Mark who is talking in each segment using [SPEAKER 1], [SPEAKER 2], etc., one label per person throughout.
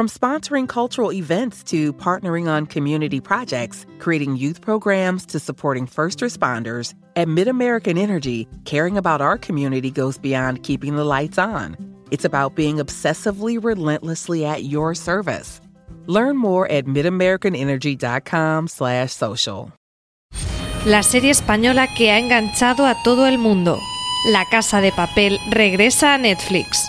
[SPEAKER 1] From sponsoring cultural events to partnering on community projects, creating youth programs to supporting first responders, at MidAmerican Energy, caring about our community goes beyond keeping the lights on. It's about being obsessively relentlessly at your service. Learn more at midamericanenergy.com/social.
[SPEAKER 2] La serie española que ha enganchado a todo el mundo. La Casa de Papel regresa a Netflix.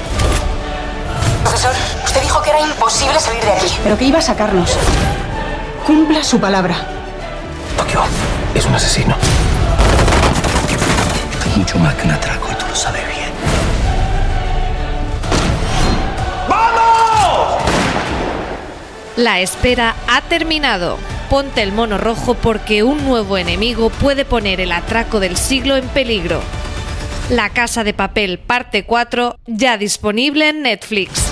[SPEAKER 3] Que era imposible salir de aquí.
[SPEAKER 4] Pero que iba a sacarnos. Cumpla su palabra.
[SPEAKER 5] Tokio es un asesino. Es mucho más que un atraco y tú lo sabes bien.
[SPEAKER 2] La espera ha terminado. Ponte el mono rojo porque un nuevo enemigo puede poner el atraco del siglo en peligro. La Casa de Papel parte 4 ya disponible en Netflix.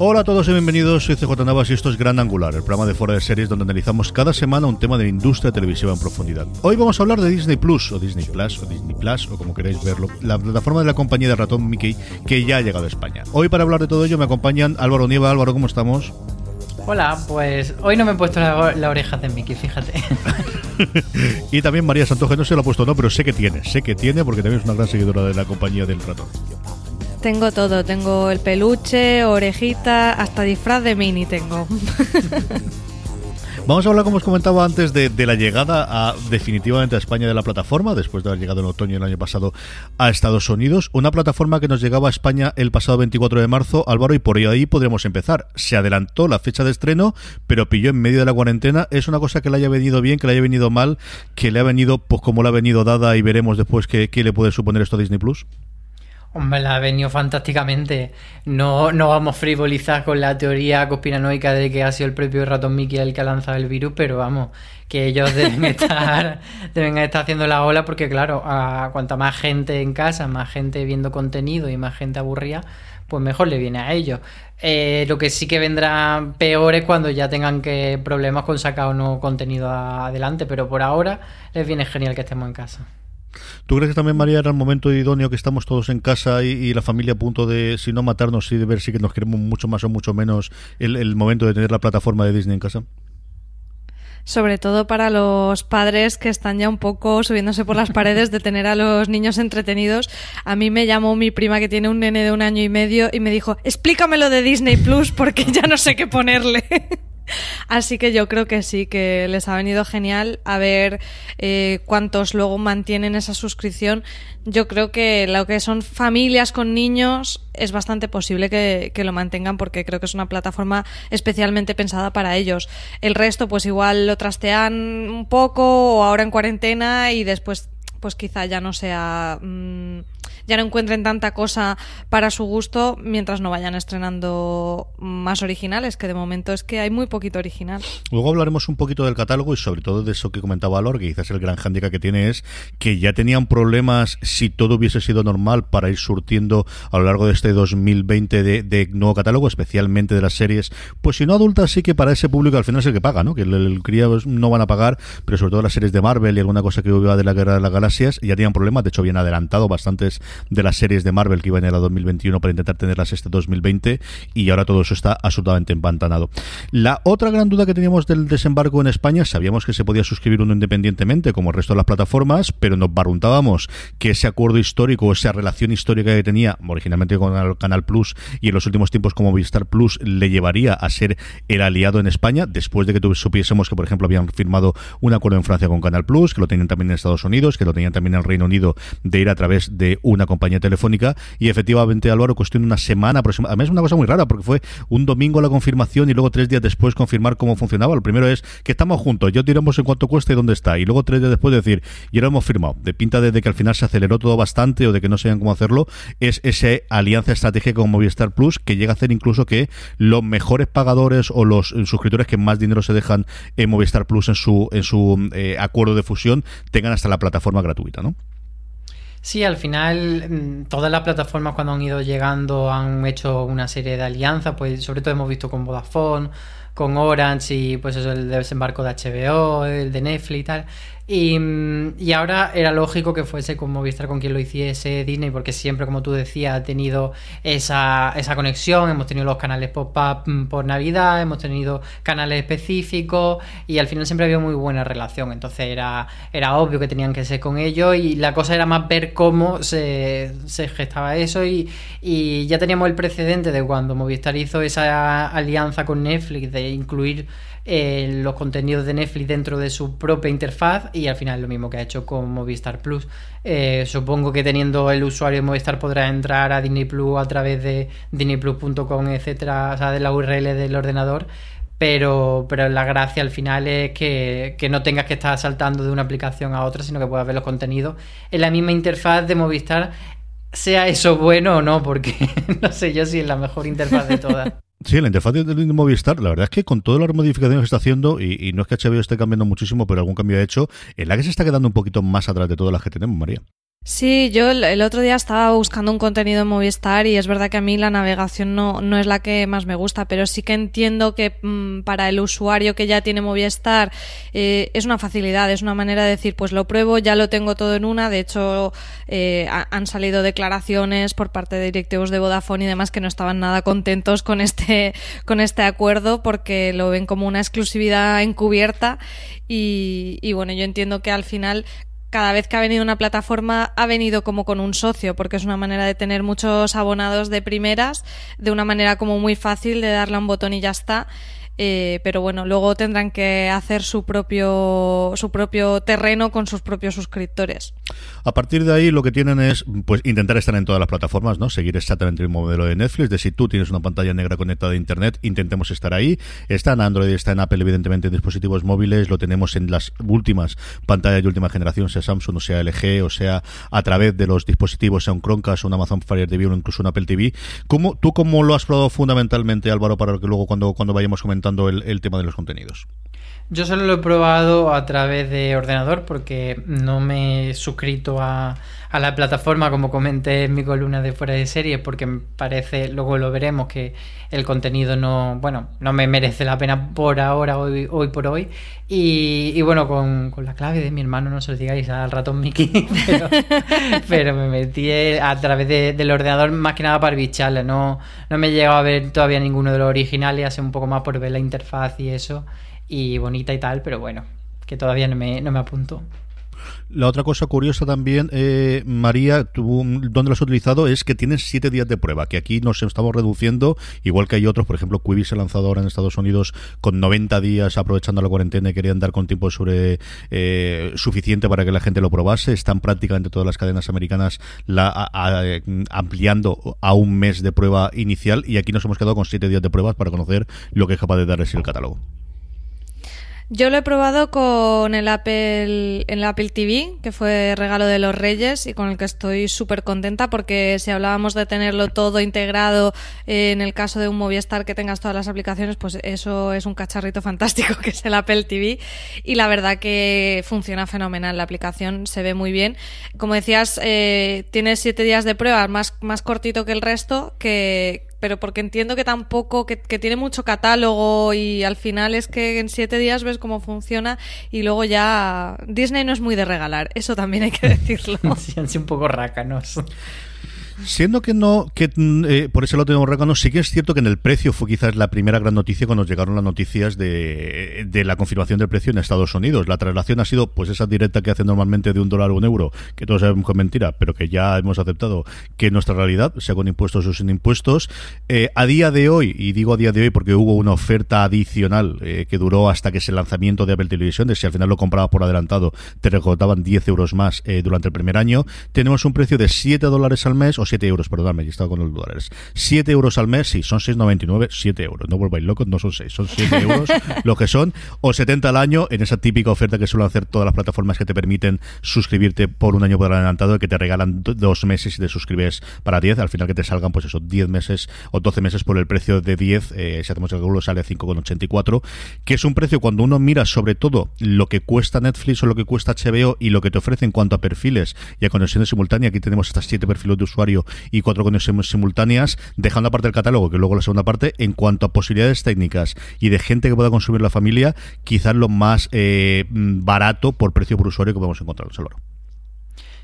[SPEAKER 6] Hola a todos y bienvenidos, soy CJ Navas y esto es Gran Angular, el programa de fuera de series donde analizamos cada semana un tema de la industria televisiva en profundidad. Hoy vamos a hablar de Disney Plus, o Disney Plus, o Disney Plus, o como queráis verlo, la plataforma de la compañía de ratón Mickey que ya ha llegado a España. Hoy para hablar de todo ello me acompañan Álvaro Nieva. Álvaro, ¿cómo estamos?
[SPEAKER 7] Hola, pues hoy no me he puesto la, la oreja de Mickey, fíjate.
[SPEAKER 6] y también María Santoje, no se lo ha puesto no, pero sé que tiene, sé que tiene porque también es una gran seguidora de la compañía del ratón.
[SPEAKER 2] Tengo todo, tengo el peluche, orejita, hasta disfraz de mini tengo.
[SPEAKER 6] Vamos a hablar, como os comentaba antes, de, la llegada a, definitivamente a España de la plataforma, después de haber llegado en otoño del año pasado a Estados Unidos. Una plataforma que nos llegaba a España el pasado 24 de marzo, Álvaro, y por ahí podríamos empezar. Se adelantó la fecha de estreno, pero pilló en medio de la cuarentena. Es una cosa que le haya venido bien, que le haya venido mal, que le ha venido pues como le ha venido dada y veremos después qué, qué le puede suponer esto a Disney Plus.
[SPEAKER 7] Hombre, la ha venido fantásticamente. No, no vamos a frivolizar con la teoría conspiranoica de que ha sido el propio ratón Mickey el que ha lanzado el virus, pero vamos, que ellos deben estar, deben estar haciendo la ola porque, claro, a cuanta más gente en casa, más gente viendo contenido y más gente aburrida, pues mejor le viene a ellos. Eh, lo que sí que vendrá peor es cuando ya tengan que problemas con sacar o no contenido adelante, pero por ahora les viene genial que estemos en casa.
[SPEAKER 6] ¿Tú crees que también, María, era el momento idóneo que estamos todos en casa y, la familia a punto de, si no matarnos, y de ver si que nos queremos mucho más o mucho menos, el, el momento de tener la plataforma de Disney en casa?
[SPEAKER 2] sobre todo para los padres que están ya un poco subiéndose por las paredes de tener a los niños entretenidos. A mí me llamó mi prima que tiene un nene de un año y medio y me dijo, explícamelo de Disney Plus porque ya no sé qué ponerle. Así que yo creo que sí, que les ha venido genial a ver eh, cuántos luego mantienen esa suscripción. Yo creo que lo que son familias con niños es bastante posible que, que, lo mantengan porque creo que es una plataforma especialmente pensada para ellos. El resto pues igual lo trastean un poco o ahora en cuarentena y después pues quizá ya no sea... Mm, ya no encuentren tanta cosa para su gusto mientras no vayan estrenando más originales, que de momento es que hay muy poquito original.
[SPEAKER 6] Luego hablaremos un poquito del catálogo y sobre todo de eso que comentaba Lor, que quizás el gran hándicap que tiene es que ya tenían problemas si todo hubiese sido normal para ir surtiendo a lo largo de este 2020 de, nuevo catálogo, especialmente de las series, pues si no adultas sí que para ese público al final es el que paga, ¿no? Que el, cría no van a pagar, pero sobre todo las series de Marvel y alguna cosa que hubiera de la Guerra de las Galaxias ya tenían problemas, de hecho bien adelantado bastantes de las series de Marvel que iban en el 2021 para intentar tenerlas este 2020 y ahora todo eso está absolutamente empantanado. La otra gran duda que teníamos del desembarco en España, sabíamos que se podía suscribir uno independientemente como el resto de las plataformas, pero nos barruntábamos que ese acuerdo histórico, esa relación histórica que tenía originalmente con el Canal Plus y en los últimos tiempos como Vistar Plus le llevaría a ser el aliado en España después de que supiésemos que por ejemplo habían firmado un acuerdo en Francia con Canal Plus, que lo tenían también en Estados Unidos, que lo tenían también en el Reino Unido de ir a través de una compañía telefónica y efectivamente Álvaro cuestión de una semana aproximadamente. Además es una cosa muy rara porque fue un domingo la confirmación y luego tres días después confirmar cómo funcionaba. Lo primero es que estamos juntos, yo tiramos en cuanto cuesta y dónde está. Y luego tres días después decir, y ahora hemos firmado. De pinta desde que al final se aceleró todo bastante o de que no sabían cómo hacerlo, es esa alianza estratégica con Movistar Plus que llega a hacer incluso que los mejores pagadores o los suscriptores que más dinero se dejan en Movistar Plus en su, en su eh, acuerdo de fusión tengan hasta la plataforma gratuita, ¿no?
[SPEAKER 7] Sí, al final mm, todas las plataformas cuando han ido llegando han hecho una serie de alianzas, pues sobre todo hemos visto con Vodafone, con Orange y pues eso, el desembarco de HBO, el de Netflix y tal. Mm, y, ahora era lógico que fuese con Movistar con quien lo hiciese Disney, porque siempre, como tú decías, ha tenido esa, esa conexión. Hemos tenido los canales pop-up mm, por Navidad, hemos tenido canales específicos y al final siempre había muy buena relación. Entonces era, era obvio que tenían que ser con ellos y la cosa era más ver cómo se, se gestaba eso. Y, y ya teníamos el precedente de cuando Movistar hizo esa alianza con Netflix de incluir eh, los contenidos de Netflix dentro de su propia interfaz y al final lo mismo que ha hecho con Movistar Plus. Eh, supongo que teniendo el usuario de Movistar podrá entrar a Disney Plus a través de disneyplus.com, etcétera, o sea, de la URL del ordenador. Pero, pero la gracia al final es que, que, no tengas que estar saltando de una aplicación a otra, sino que puedas ver los contenidos en la misma interfaz de Movistar, sea eso bueno o no, porque no sé yo si es la mejor interfaz de todas.
[SPEAKER 6] Sí, la interfaz de Movistar, la verdad es que con todas las modificaciones que está haciendo, y, no es que HBO esté cambiando muchísimo, pero algún cambio ha hecho, en la que se está quedando un poquito más atrás de todas las que tenemos, María.
[SPEAKER 2] Sí, yo el otro día estaba buscando un contenido en Movistar y es verdad que a mí la navegación no, no es la que más me gusta, pero sí que entiendo que mm, para el usuario que ya tiene Movistar eh, es una facilidad, es una manera de decir, pues lo pruebo, ya lo tengo todo en una. De hecho, eh, han salido declaraciones por parte de directivos de Vodafone y demás que no estaban nada contentos con este, con este acuerdo porque lo ven como una exclusividad encubierta y, y, bueno, yo entiendo que al final cada vez que ha venido una plataforma ha venido como con un socio, porque es una manera de tener muchos abonados de primeras, de una manera como muy fácil de darle a un botón y ya está. Eh, pero bueno, luego tendrán que hacer su propio, su propio terreno con sus propios suscriptores.
[SPEAKER 6] A partir de ahí lo que tienen es pues intentar estar en todas las plataformas, ¿no? Seguir exactamente el modelo de Netflix, de si tú tienes una pantalla negra conectada a internet, intentemos estar ahí. Está en Android, está en Apple, evidentemente en dispositivos móviles, lo tenemos en las últimas pantallas de última generación, sea Samsung o sea LG, o sea a través de los dispositivos, sea un Chromecast, un Amazon Fire TV o incluso un Apple TV. ¿Cómo, ¿Tú cómo lo has probado fundamentalmente, Álvaro, para que luego cuando, cuando vayamos comentando el, tema de los contenidos.
[SPEAKER 7] Yo solo lo he probado a través de ordenador porque no me he suscrito a, a la plataforma, como comenté en mi columna de fuera de serie, porque me parece, luego lo veremos, que el contenido no, bueno, no me merece la pena por ahora, hoy, hoy por hoy. Y, bueno, con, la clave de mi hermano, no se lo digáis al ratón Mickey, pero, me metí a través del ordenador más que nada para bicharle. No, no me he llegado a ver todavía ninguno de los originales, hace un poco más por ver la interfaz y eso y bonita y tal, pero bueno, que todavía no me, no me apunto.
[SPEAKER 6] La otra cosa curiosa también, eh, María, tú, ¿dónde lo has utilizado? Es que tienes siete días de prueba, que aquí nos estamos reduciendo, igual que hay otros, por ejemplo, Quibi se ha lanzado ahora en Estados Unidos con 90 días aprovechando la cuarentena y querían dar con tiempo sobre eh, suficiente para que la gente lo probase. Están prácticamente todas las cadenas americanas la, ampliando a un mes de prueba inicial y aquí nos hemos quedado con siete días de pruebas para conocer lo que es capaz de darles el catálogo.
[SPEAKER 2] Yo lo he probado con el Apple, el Apple TV, que fue regalo de los Reyes y con el que estoy súper contenta porque si hablábamos de tenerlo todo integrado eh, en el caso de un Movistar que tengas todas las aplicaciones, pues eso es un cacharrito fantástico que es el Apple TV y la verdad que funciona fenomenal. La aplicación se ve muy bien. Como decías, eh, tiene siete días de prueba, más, más cortito que el resto, que, pero porque entiendo que tampoco, que, tiene mucho catálogo y al final es que en siete días ves cómo funciona y luego ya Disney no es muy de regalar, eso también hay que decirlo.
[SPEAKER 7] sí, han sido un poco rácanos.
[SPEAKER 6] Siendo que no, que mm, eh, por ese lado tengo rácano, sí que es cierto que en el precio fue quizás la primera gran noticia cuando llegaron las noticias de, de, la confirmación del precio en Estados Unidos. La traslación ha sido pues esa directa que hace normalmente de un dólar a un euro, que todos sabemos que es mentira, pero que ya hemos aceptado que nuestra realidad, sea con impuestos o sin impuestos. Eh, a día de hoy, y digo a día de hoy porque hubo una oferta adicional eh, que duró hasta que es el lanzamiento de Apple Television, de si al final lo comprabas por adelantado, te recortaban 10 euros más durante el primer año. Tenemos un precio de 7 dólares al mes o 7 euros, perdóname, he estado con los dólares. 7 euros al mes, sí, son 6,99, 7 euros. No volváis locos, no son 6, son 7 euros lo que son, o 70 al año en esa típica oferta que suelen hacer todas las plataformas que te permiten suscribirte por un año por adelantado, que te regalan dos meses y te suscribes para 10, al final que te salgan, pues eso, 10 meses o 12 meses por el precio de 10, eh, si hacemos el cálculo sale a 5,84, que es un precio cuando uno mira sobre todo lo que cuesta Netflix o lo que cuesta HBO y lo que te ofrece en cuanto a perfiles y a conexiones simultáneas, aquí tenemos estas 7 perfiles de usuario y cuatro conexiones simultáneas, dejando aparte el catálogo, que luego la segunda parte, en cuanto a posibilidades técnicas y de gente que pueda consumir la familia, quizás lo más eh, barato por precio por usuario que podemos encontrar en Salvador.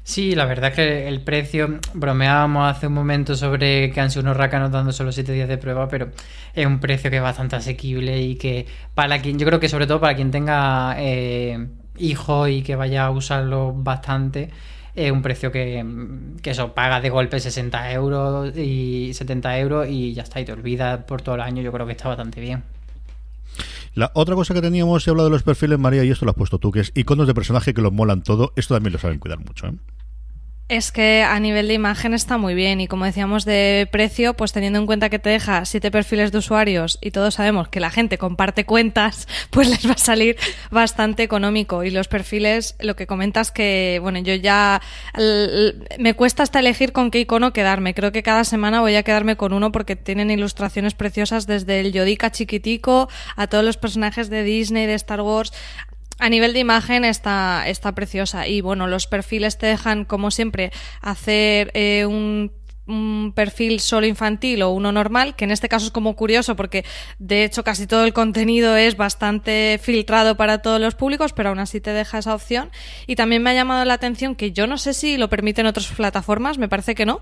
[SPEAKER 7] Sí, la verdad es que el precio, bromeábamos hace un momento sobre que han sido unos rácanos dando solo 7 días de prueba, pero es un precio que es bastante asequible y que para quien, yo creo que sobre todo para quien tenga eh, hijos y que vaya a usarlo bastante, un precio que, que, eso paga de golpe 60 euros y 70 euros y ya está, y te olvidas por todo el año, yo creo que está bastante bien.
[SPEAKER 6] La otra cosa que teníamos, he hablado de los perfiles, María, y esto lo has puesto tú, que es iconos de personaje que los molan todo. Esto también lo saben cuidar mucho, ¿eh?
[SPEAKER 2] Es que a nivel de imagen está muy bien y como decíamos de precio, pues teniendo en cuenta que te deja siete perfiles de usuarios y todos sabemos que la gente comparte cuentas, pues les va a salir bastante económico. Y los perfiles, lo que comentas que, bueno, yo ya me cuesta hasta elegir con qué icono quedarme. Creo que cada semana voy a quedarme con uno porque tienen ilustraciones preciosas desde el Yodica chiquitico a todos los personajes de Disney, de Star Wars a nivel de imagen está, está preciosa y bueno, los perfiles te dejan como siempre hacer eh, un un perfil solo infantil o uno normal, que en este caso es como curioso porque de hecho casi todo el contenido es bastante filtrado para todos los públicos, pero aún así te deja esa opción. Y también me ha llamado la atención que yo no sé si lo permiten otras plataformas, me parece que no,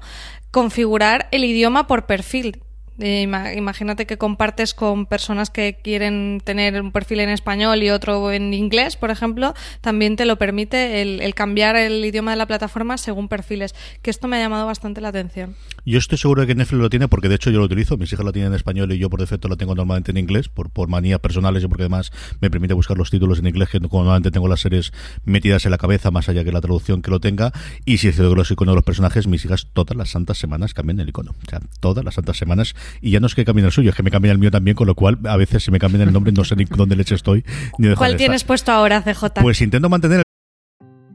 [SPEAKER 2] configurar el idioma por perfil imagínate que compartes con personas que quieren tener un perfil en español y otro en inglés, por ejemplo, también te lo permite el, cambiar el idioma de la plataforma según perfiles, que esto me ha llamado bastante la atención.
[SPEAKER 6] Yo estoy seguro de que Netflix lo tiene porque de hecho yo lo utilizo, mis hijas lo tienen en español y yo por defecto lo tengo normalmente en inglés, por, por manías personales y porque además me permite buscar los títulos en inglés, que normalmente tengo las series metidas en la cabeza, más allá que la traducción que lo tenga, y si es que los iconos de los personajes, mis hijas todas las santas semanas cambian el icono, o sea, todas las santas semanas y ya no es que cambien el suyo, es que me cambien el mío también, con lo cual a veces si me cambian el nombre no sé ni dónde leche estoy. Ni
[SPEAKER 2] ¿Cuál tienes puesto ahora, CJ?
[SPEAKER 6] Pues intento mantener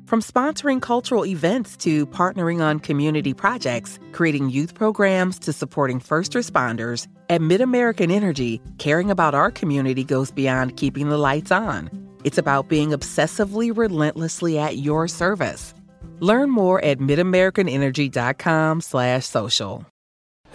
[SPEAKER 1] From sponsoring cultural events to partnering on community projects, creating youth programs to supporting first responders, at MidAmerican Energy, caring about our community goes beyond keeping the lights on. It's about being obsessively relentlessly at your service. Learn more at midamericanenergy.com slash social.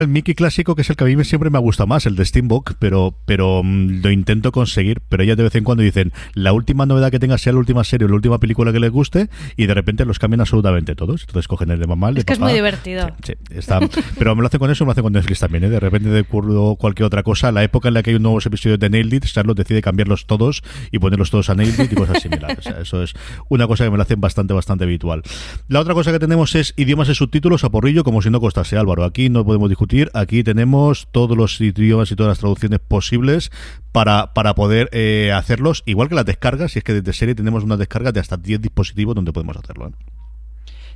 [SPEAKER 6] El Mickey clásico, que es el que a mí siempre me ha gustado más, el de Steambook, pero, pero mm, lo intento conseguir. Pero ellas de vez en cuando dicen, la última novedad que tenga sea la última serie o la última película que les guste, y de repente los cambian absolutamente todos. Entonces cogen el de mamá, el de
[SPEAKER 2] Es que es muy divertido.
[SPEAKER 6] Sí, está, pero me lo hacen con eso, me lo hacen con Netflix también. ¿eh? De repente de acuerdo cualquier otra cosa. La época en la que hay un nuevos episodios de Nailed It, Charlotte decide cambiarlos todos y ponerlos todos a Nailed It y cosas similares. O sea, eso es una cosa que me lo hacen bastante, bastante habitual. La otra cosa que tenemos es idiomas y subtítulos a porrillo, como si no costase, Álvaro. Aquí no podemos discutir. Aquí tenemos todos los idiomas y todas las traducciones posibles para, para poder eh, hacerlos. Igual que las descargas, si es que desde serie tenemos unas descargas de hasta 10 dispositivos donde podemos hacerlo. ¿eh?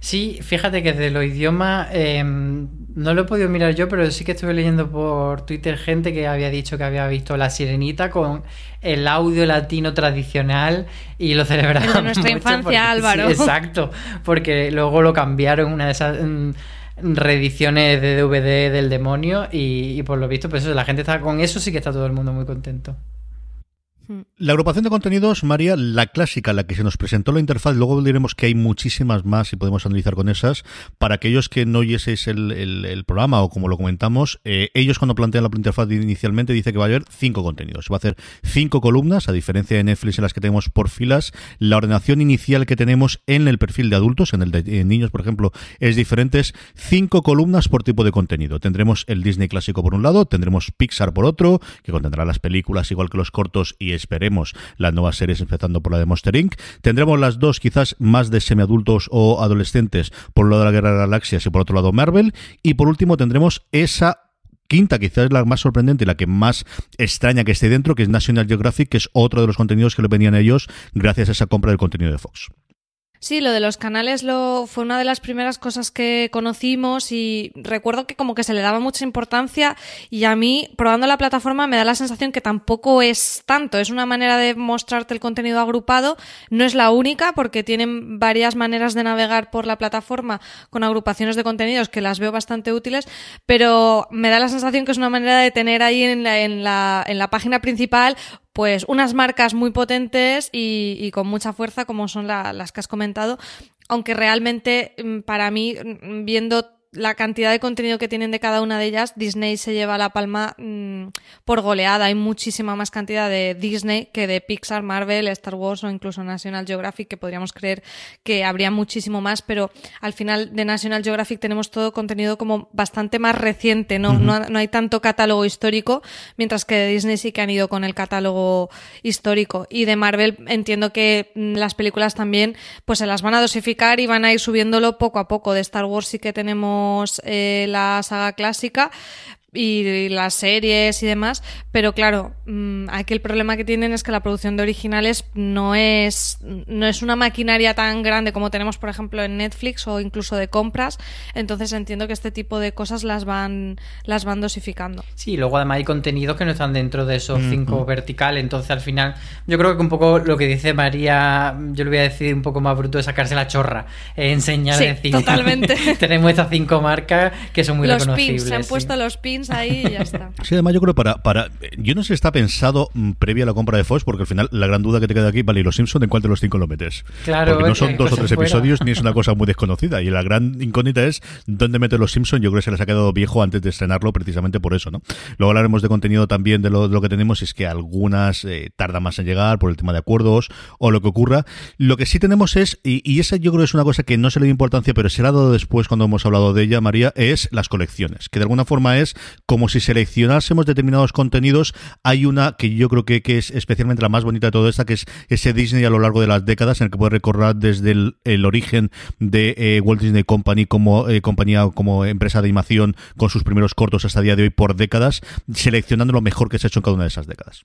[SPEAKER 7] Sí, fíjate que de los idiomas eh, no lo he podido mirar yo, pero sí que estuve leyendo por Twitter gente que había dicho que había visto La Sirenita con el audio latino tradicional y lo celebraban.
[SPEAKER 2] El de nuestra
[SPEAKER 7] mucho
[SPEAKER 2] infancia,
[SPEAKER 7] porque-
[SPEAKER 2] Álvaro.
[SPEAKER 7] sí, exacto, porque luego lo cambiaron una de esas mm, reediciones de DVD del demonio y, y por lo visto, pues eso, la gente está con eso, sí que está todo el mundo muy contento.
[SPEAKER 6] La agrupación de contenidos, María, la clásica, la que se nos presentó la interfaz, luego diremos que hay muchísimas más y podemos analizar con esas. Para aquellos que no oyeseis el, el- programa o como lo comentamos, eh, ellos cuando plantean la interfaz inicialmente dice que va a haber cinco contenidos. Va a hacer cinco columnas, a diferencia de Netflix en las que tenemos por filas. La ordenación inicial que tenemos en el perfil de adultos, en el de niños, por ejemplo, es diferente. Cinco columnas por tipo de contenido. Tendremos el Disney clásico por un lado, tendremos Pixar por otro, que contendrá las películas igual que los cortos y esperemos las nuevas series empezando por la de Monster Inc. Tendremos las dos quizás más de semiadultos o adolescentes por un lado de la Guerra de las Galaxias y por otro lado Marvel. Y por último tendremos esa quinta, quizás la más sorprendente y la que más extraña que esté dentro, que es National Geographic, que es otro de los contenidos que le venían a ellos gracias a esa compra del contenido de Fox.
[SPEAKER 2] Sí, lo de los canales lo, fue una de las primeras cosas que conocimos y recuerdo que como que se le daba mucha importancia y a mí, probando la plataforma, me da la sensación que tampoco es tanto. Es una manera de mostrarte el contenido agrupado. No es la única porque tienen varias maneras de navegar por la plataforma con agrupaciones de contenidos que las veo bastante útiles, pero me da la sensación que es una manera de tener ahí en la, en la, en la página principal pues unas marcas muy potentes y, y con mucha fuerza como son la- las que has comentado, aunque realmente mm, para mí, mm, viendo la cantidad de contenido que tienen de cada una de ellas, Disney se lleva la palma mm, por goleada. Hay muchísima más cantidad de Disney que de Pixar, Marvel, Star Wars o incluso National Geographic, que podríamos creer que habría muchísimo más, pero al final de National Geographic tenemos todo contenido como bastante más reciente, ¿no? No, no hay tanto catálogo histórico, mientras que de Disney sí que han ido con el catálogo histórico. Y de Marvel entiendo que mm, las películas también pues se las van a dosificar y van a ir subiéndolo poco a poco. De Star Wars sí que tenemos eh, la saga clásica y las series y demás, pero claro, mm, aquí el problema que tienen es que la producción de originales no es, no es una maquinaria tan grande como tenemos, por ejemplo, en Netflix o incluso de compras, entonces entiendo que este tipo de cosas las van, las van dosificando.
[SPEAKER 7] Sí, y luego además hay contenidos que no están dentro de esos cinco verticales, entonces al final yo creo que un poco lo que dice María, yo le voy a decir un poco más bruto de sacarse la chorra, eh, enseñar,
[SPEAKER 2] Sí,
[SPEAKER 7] decir,
[SPEAKER 2] totalmente.
[SPEAKER 7] tenemos estas cinco marcas que son muy
[SPEAKER 2] los
[SPEAKER 7] reconocibles.
[SPEAKER 2] pins, se han
[SPEAKER 7] sí.
[SPEAKER 2] puesto los pins ahí y ya está.
[SPEAKER 6] Sí, además yo creo para, para yo no sé si está pensado mm, previa a la compra de Fox, porque al final la gran duda que te queda aquí, vale, ¿y los Simpson en cuál de los cinco lo metes?
[SPEAKER 7] Claro,
[SPEAKER 6] porque no son dos o tres
[SPEAKER 7] fuera.
[SPEAKER 6] episodios ni es una cosa muy desconocida. Y la gran incógnita es dónde meter los Simpson. Yo creo que se les ha quedado viejo antes de estrenarlo precisamente por eso, ¿no? Luego hablaremos de contenido también de lo, de lo que tenemos, es que algunas eh, tardan más en llegar por el tema de acuerdos o lo que ocurra. Lo que sí tenemos es, y, y esa yo creo que es una cosa que no se le dio importancia, pero será dado después cuando hemos hablado de ella, María, es las colecciones, que de alguna forma es como si seleccionásemos determinados contenidos. Hay una que yo creo que, que es especialmente la más bonita de todo esta, que es ese Disney a lo largo de las décadas, en el que puede recorrer desde el, origen de eh, Walt Disney Company como eh, compañía, como empresa de animación, con sus primeros cortos hasta día de hoy por décadas, seleccionando lo mejor que se ha hecho en cada una de esas décadas.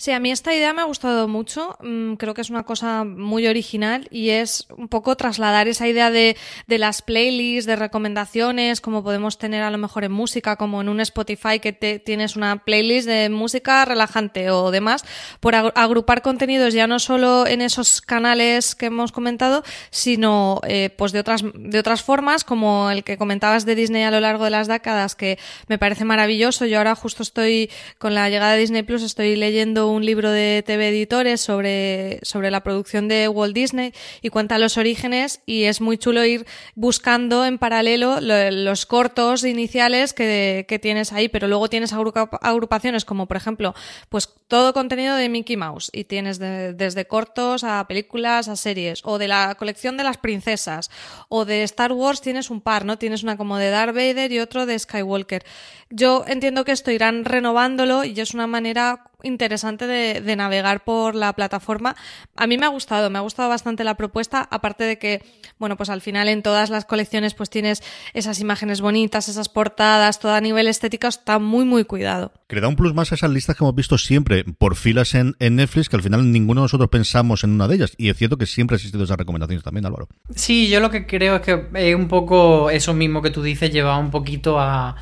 [SPEAKER 2] Sí, a mí esta idea me ha gustado mucho. Mm, creo que es una cosa muy original y es un poco trasladar esa idea de, de las playlists, de recomendaciones, como podemos tener a lo mejor en música, como en un Spotify que te, tienes una playlist de música relajante o demás, por agrupar contenidos ya no solo en esos canales que hemos comentado, sino eh, pues de otras, de otras formas, como el que comentabas de Disney a lo largo de las décadas, que me parece maravilloso. Yo ahora justo estoy con la llegada de Disney Plus, estoy leyendo un libro de TV Editores sobre, sobre la producción de Walt Disney y cuenta los orígenes y es muy chulo ir buscando en paralelo los cortos iniciales que, que, tienes ahí, pero luego tienes agrupaciones como por ejemplo, pues todo contenido de Mickey Mouse y tienes desde cortos a películas a series o de la colección de las princesas o de Star Wars tienes un par, ¿no? Tienes una como de Darth Vader y otro de Skywalker. Yo entiendo que esto irán renovándolo y es una manera interesante de, navegar por la plataforma. A mí me ha gustado, me ha gustado bastante la propuesta, aparte de que, bueno, pues al final en todas las colecciones pues tienes esas imágenes bonitas, esas portadas, todo a nivel estético está muy, muy cuidado.
[SPEAKER 6] Que le da un plus más a esas listas que hemos visto siempre por filas en, Netflix, que al final ninguno de nosotros pensamos en una de ellas. Y es cierto que siempre ha existido esas recomendaciones también, Álvaro.
[SPEAKER 7] Sí, yo lo que creo es que es un poco eso mismo que tú dices, lleva un poquito a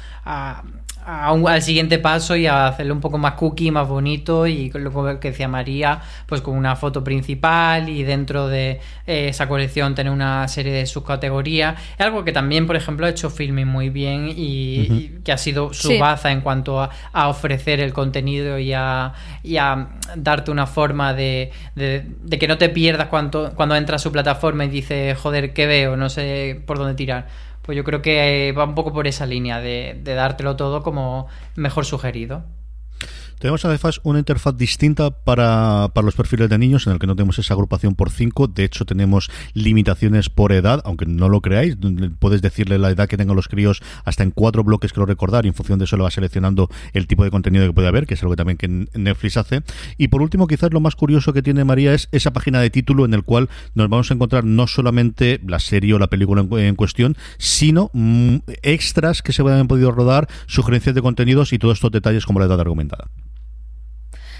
[SPEAKER 7] al siguiente paso y a hacerlo un poco más cookie, más bonito y lo que decía María, pues con una foto principal y dentro de eh, esa colección tener una serie de subcategorías. Es algo que también, por ejemplo, ha hecho Filming muy bien y, que ha sido su baza en cuanto a, ofrecer el contenido y a, darte una forma de, que no te pierdas cuando, cuando entras a su plataforma y dices, joder, ¿qué veo? No sé por dónde tirar pues yo creo que va un poco por esa línea de, de dártelo todo como mejor sugerido.
[SPEAKER 6] Tenemos además una interfaz distinta para, para, los perfiles de niños en el que no tenemos esa agrupación por 5. De hecho, tenemos limitaciones por edad, aunque no lo creáis. Puedes decirle la edad que tengan los críos hasta en cuatro bloques, que lo recordar, y en función de eso lo va seleccionando el tipo de contenido que puede haber, que es algo que también que Netflix hace. Y por último, quizás lo más curioso que tiene María es esa página de título en el cual nos vamos a encontrar no solamente la serie o la película en, cuestión, sino mm, extras que se hayan podido rodar, sugerencias de contenidos y todos estos detalles como la edad argumentada.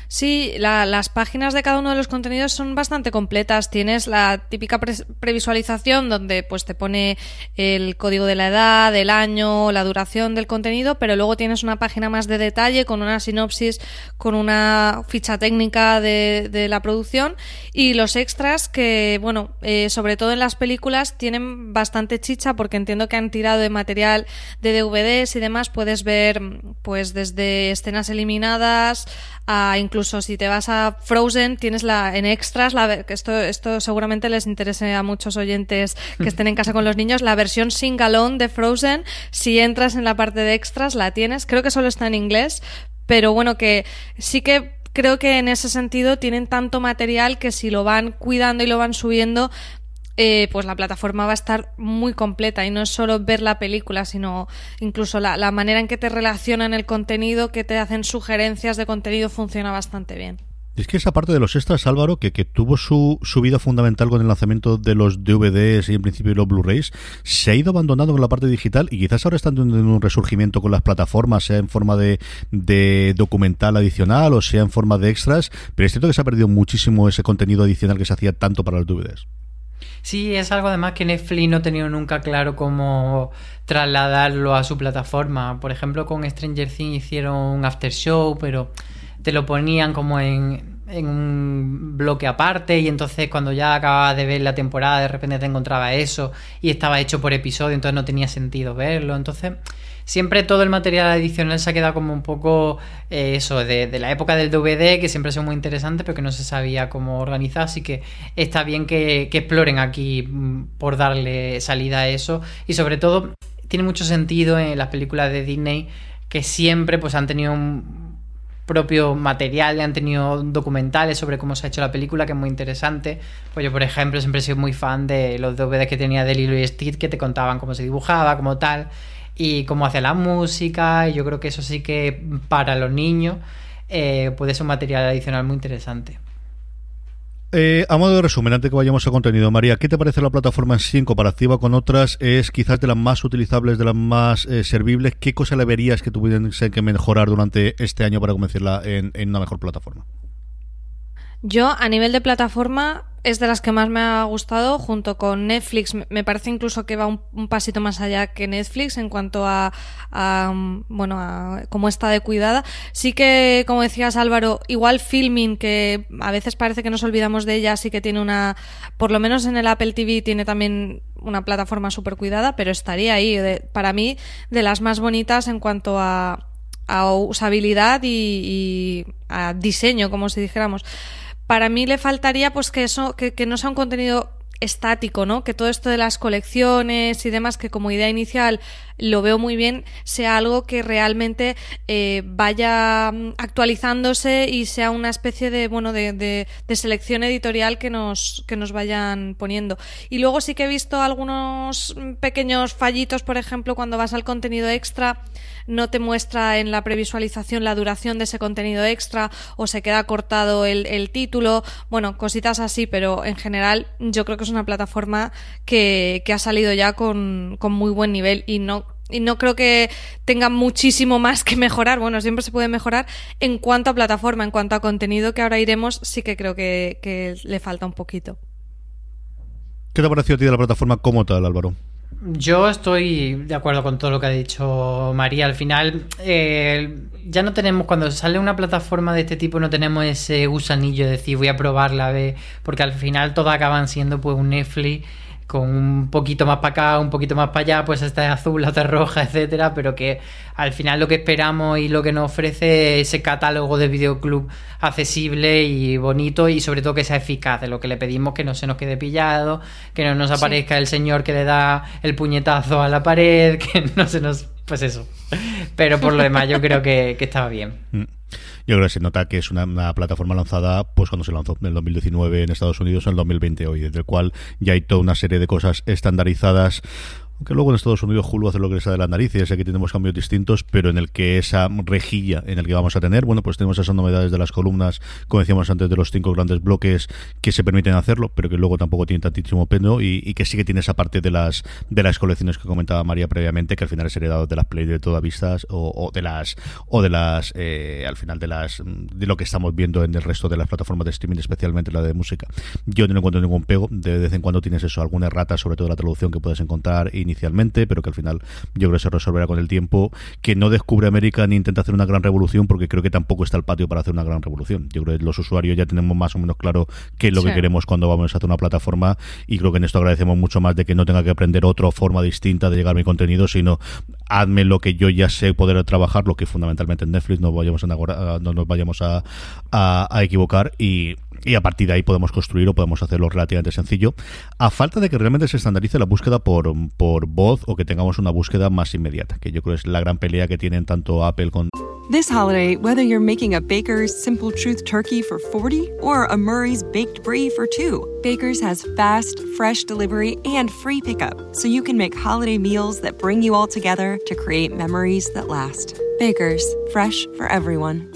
[SPEAKER 2] Sí, las páginas de cada uno de los contenidos son bastante completas. Tienes la típica previsualización donde pues te pone el código de la edad, el año, la duración del contenido, pero luego tienes una página más de detalle con una sinopsis, con una ficha técnica de, de la producción y los extras que, bueno, eh, sobre todo en las películas tienen bastante chicha porque entiendo que han tirado de material de DVDs y demás. Puedes ver pues desde escenas eliminadas a incluso si te vas a Frozen, tienes la en extras, la, esto, esto seguramente les interese a muchos oyentes que estén en casa con los niños, la versión singalón de Frozen, si entras en la parte de extras, la tienes, creo que solo está en inglés, pero bueno, que sí que creo que en ese sentido tienen tanto material que si lo van cuidando y lo van subiendo, eh, pues la plataforma va a estar muy completa y no es solo ver la película, sino incluso la, la, manera en que te relacionan el contenido, que te hacen sugerencias de contenido funciona bastante bien.
[SPEAKER 6] Es que esa parte de los extras, Álvaro, que, que tuvo su, su, vida fundamental con el lanzamiento de los DVDs y en principio los Blu-rays, se ha ido abandonando con la parte digital y quizás ahora están teniendo un resurgimiento con las plataformas, sea en forma de, de documental adicional o sea en forma de extras, pero es cierto que se ha perdido muchísimo ese contenido adicional que se hacía tanto para los DVDs.
[SPEAKER 7] Sí, es algo además que Netflix no ha tenido nunca claro cómo trasladarlo a su plataforma. Por ejemplo, con Stranger Things hicieron un after show, pero te lo ponían como en, en un bloque aparte y entonces cuando ya acababas de ver la temporada de repente te encontraba eso y estaba hecho por episodio, entonces no tenía sentido verlo. Entonces siempre todo el material adicional se ha quedado como un poco eh, eso, de, la época del DVD, que siempre ha sido muy interesante, pero que no se sabía cómo organizar, así que está bien que, exploren aquí mm, por darle salida a eso y sobre todo tiene mucho sentido en las películas de Disney que siempre pues han tenido un propio material, han tenido documentales sobre cómo se ha hecho la película, que es muy interesante. Pues yo, por ejemplo, siempre he sido muy fan de los DVDs que tenía de Lilo y Stitch, que te contaban cómo se dibujaba, como tal. Y cómo hace la música. Y yo creo que eso sí que para los niños eh, puede ser un material adicional muy interesante.
[SPEAKER 6] Eh, a modo de resumen, antes que vayamos a contenido, María, ¿qué te parece la plataforma en sí en comparativa con otras? ¿Es quizás de las más utilizables, de las más eh, servibles? ¿Qué cosa le verías que tuvieran que mejorar durante este año para convertirla en, en una mejor plataforma?
[SPEAKER 2] Yo, a nivel de plataforma, es de las que más me ha gustado, junto con Netflix. Me parece incluso que va un, pasito más allá que Netflix en cuanto a, bueno, a cómo está de cuidada. Sí que, como decías Álvaro, igual Filming, que a veces parece que nos olvidamos de ella, sí que tiene una, por lo menos en el Apple TV tiene también una plataforma súper cuidada, pero estaría ahí, para mí, de las más bonitas en cuanto a, a usabilidad y, y a diseño, como si dijéramos para mí le faltaría pues que eso, que, que no sea un contenido estático, ¿no? Que todo esto de las colecciones y demás, que como idea inicial lo veo muy bien, sea algo que realmente eh, vaya mm, actualizándose y sea una especie de, bueno, de, de, selección editorial que nos, que nos vayan poniendo. Y luego sí que he visto algunos pequeños fallitos, por ejemplo, cuando vas al contenido extra, no te muestra en la previsualización la duración de ese contenido extra o se queda cortado el, el título. Bueno, cositas así, pero en general yo creo que es una plataforma que, que ha salido ya con, con muy buen nivel y no y no creo que tenga muchísimo más que mejorar. Bueno, siempre se puede mejorar en cuanto a plataforma, en cuanto a contenido que ahora iremos, sí que creo que, que le falta un poquito.
[SPEAKER 6] ¿Qué te ha parecido a ti de la plataforma como tal, Álvaro?
[SPEAKER 7] Yo estoy de acuerdo con todo lo que ha dicho María. Al final, eh, ya no tenemos, cuando sale una plataforma de este tipo, no tenemos ese gusanillo de decir voy a probarla, ver, porque al final todas acaban siendo pues un Netflix con un poquito más para acá, un poquito más para allá, pues esta es azul, la otra es roja, etcétera, pero que al final lo que esperamos y lo que nos ofrece ese catálogo de videoclub accesible y bonito y sobre todo que sea eficaz, de lo que le pedimos que no se nos quede pillado, que no nos aparezca sí. el señor que le da el puñetazo a la pared, que no se nos... pues eso. Pero por lo demás yo creo que, que estaba bien.
[SPEAKER 6] Yo creo que se nota que es una, una, plataforma lanzada pues cuando se lanzó en el 2019 en Estados Unidos, en el 2020 hoy, desde el cual ya hay toda una serie de cosas estandarizadas aunque luego en Estados Unidos Hulu hace lo que le sale de la nariz y aquí tenemos cambios distintos, pero en el que esa rejilla en el que vamos a tener, bueno, pues tenemos esas novedades de las columnas, como decíamos antes, de los cinco grandes bloques que se permiten hacerlo, pero que luego tampoco tienen tantísimo peno y, que sí que tiene esa parte de las de las colecciones que comentaba María previamente, que al final es heredado de las play de todas vistas o, o de las o de las eh, al final de las de lo que estamos viendo en el resto de las plataformas de streaming, especialmente la de música. Yo no encuentro ningún pego, de vez en cuando tienes eso, alguna errata, sobre todo la traducción que puedes encontrar y inicialmente, pero que al final yo creo que se resolverá con el tiempo, que no descubre América ni intenta hacer una gran revolución, porque creo que tampoco está el patio para hacer una gran revolución. Yo creo que los usuarios ya tenemos más o menos claro qué es lo sí. que queremos cuando vamos a hacer una plataforma y creo que en esto agradecemos mucho más de que no tenga que aprender otra forma distinta de llegar a mi contenido, sino hazme lo que yo ya sé poder trabajar, lo que fundamentalmente en Netflix no vayamos a, no nos vayamos a, a, a equivocar y y a partir de ahí podemos construir o podemos hacerlo relativamente sencillo, a falta de que realmente se estandarice la búsqueda por, por voz o que tengamos una búsqueda más inmediata, que yo creo es la gran pelea que tienen tanto Apple con...
[SPEAKER 8] This holiday, whether you're making a Baker's Simple Truth turkey for 40 or a Murray's Baked Brie for 2, Baker's has fast, fresh delivery and free pickup, so you can make holiday meals that bring you all together to create memories that last. Baker's, fresh for everyone.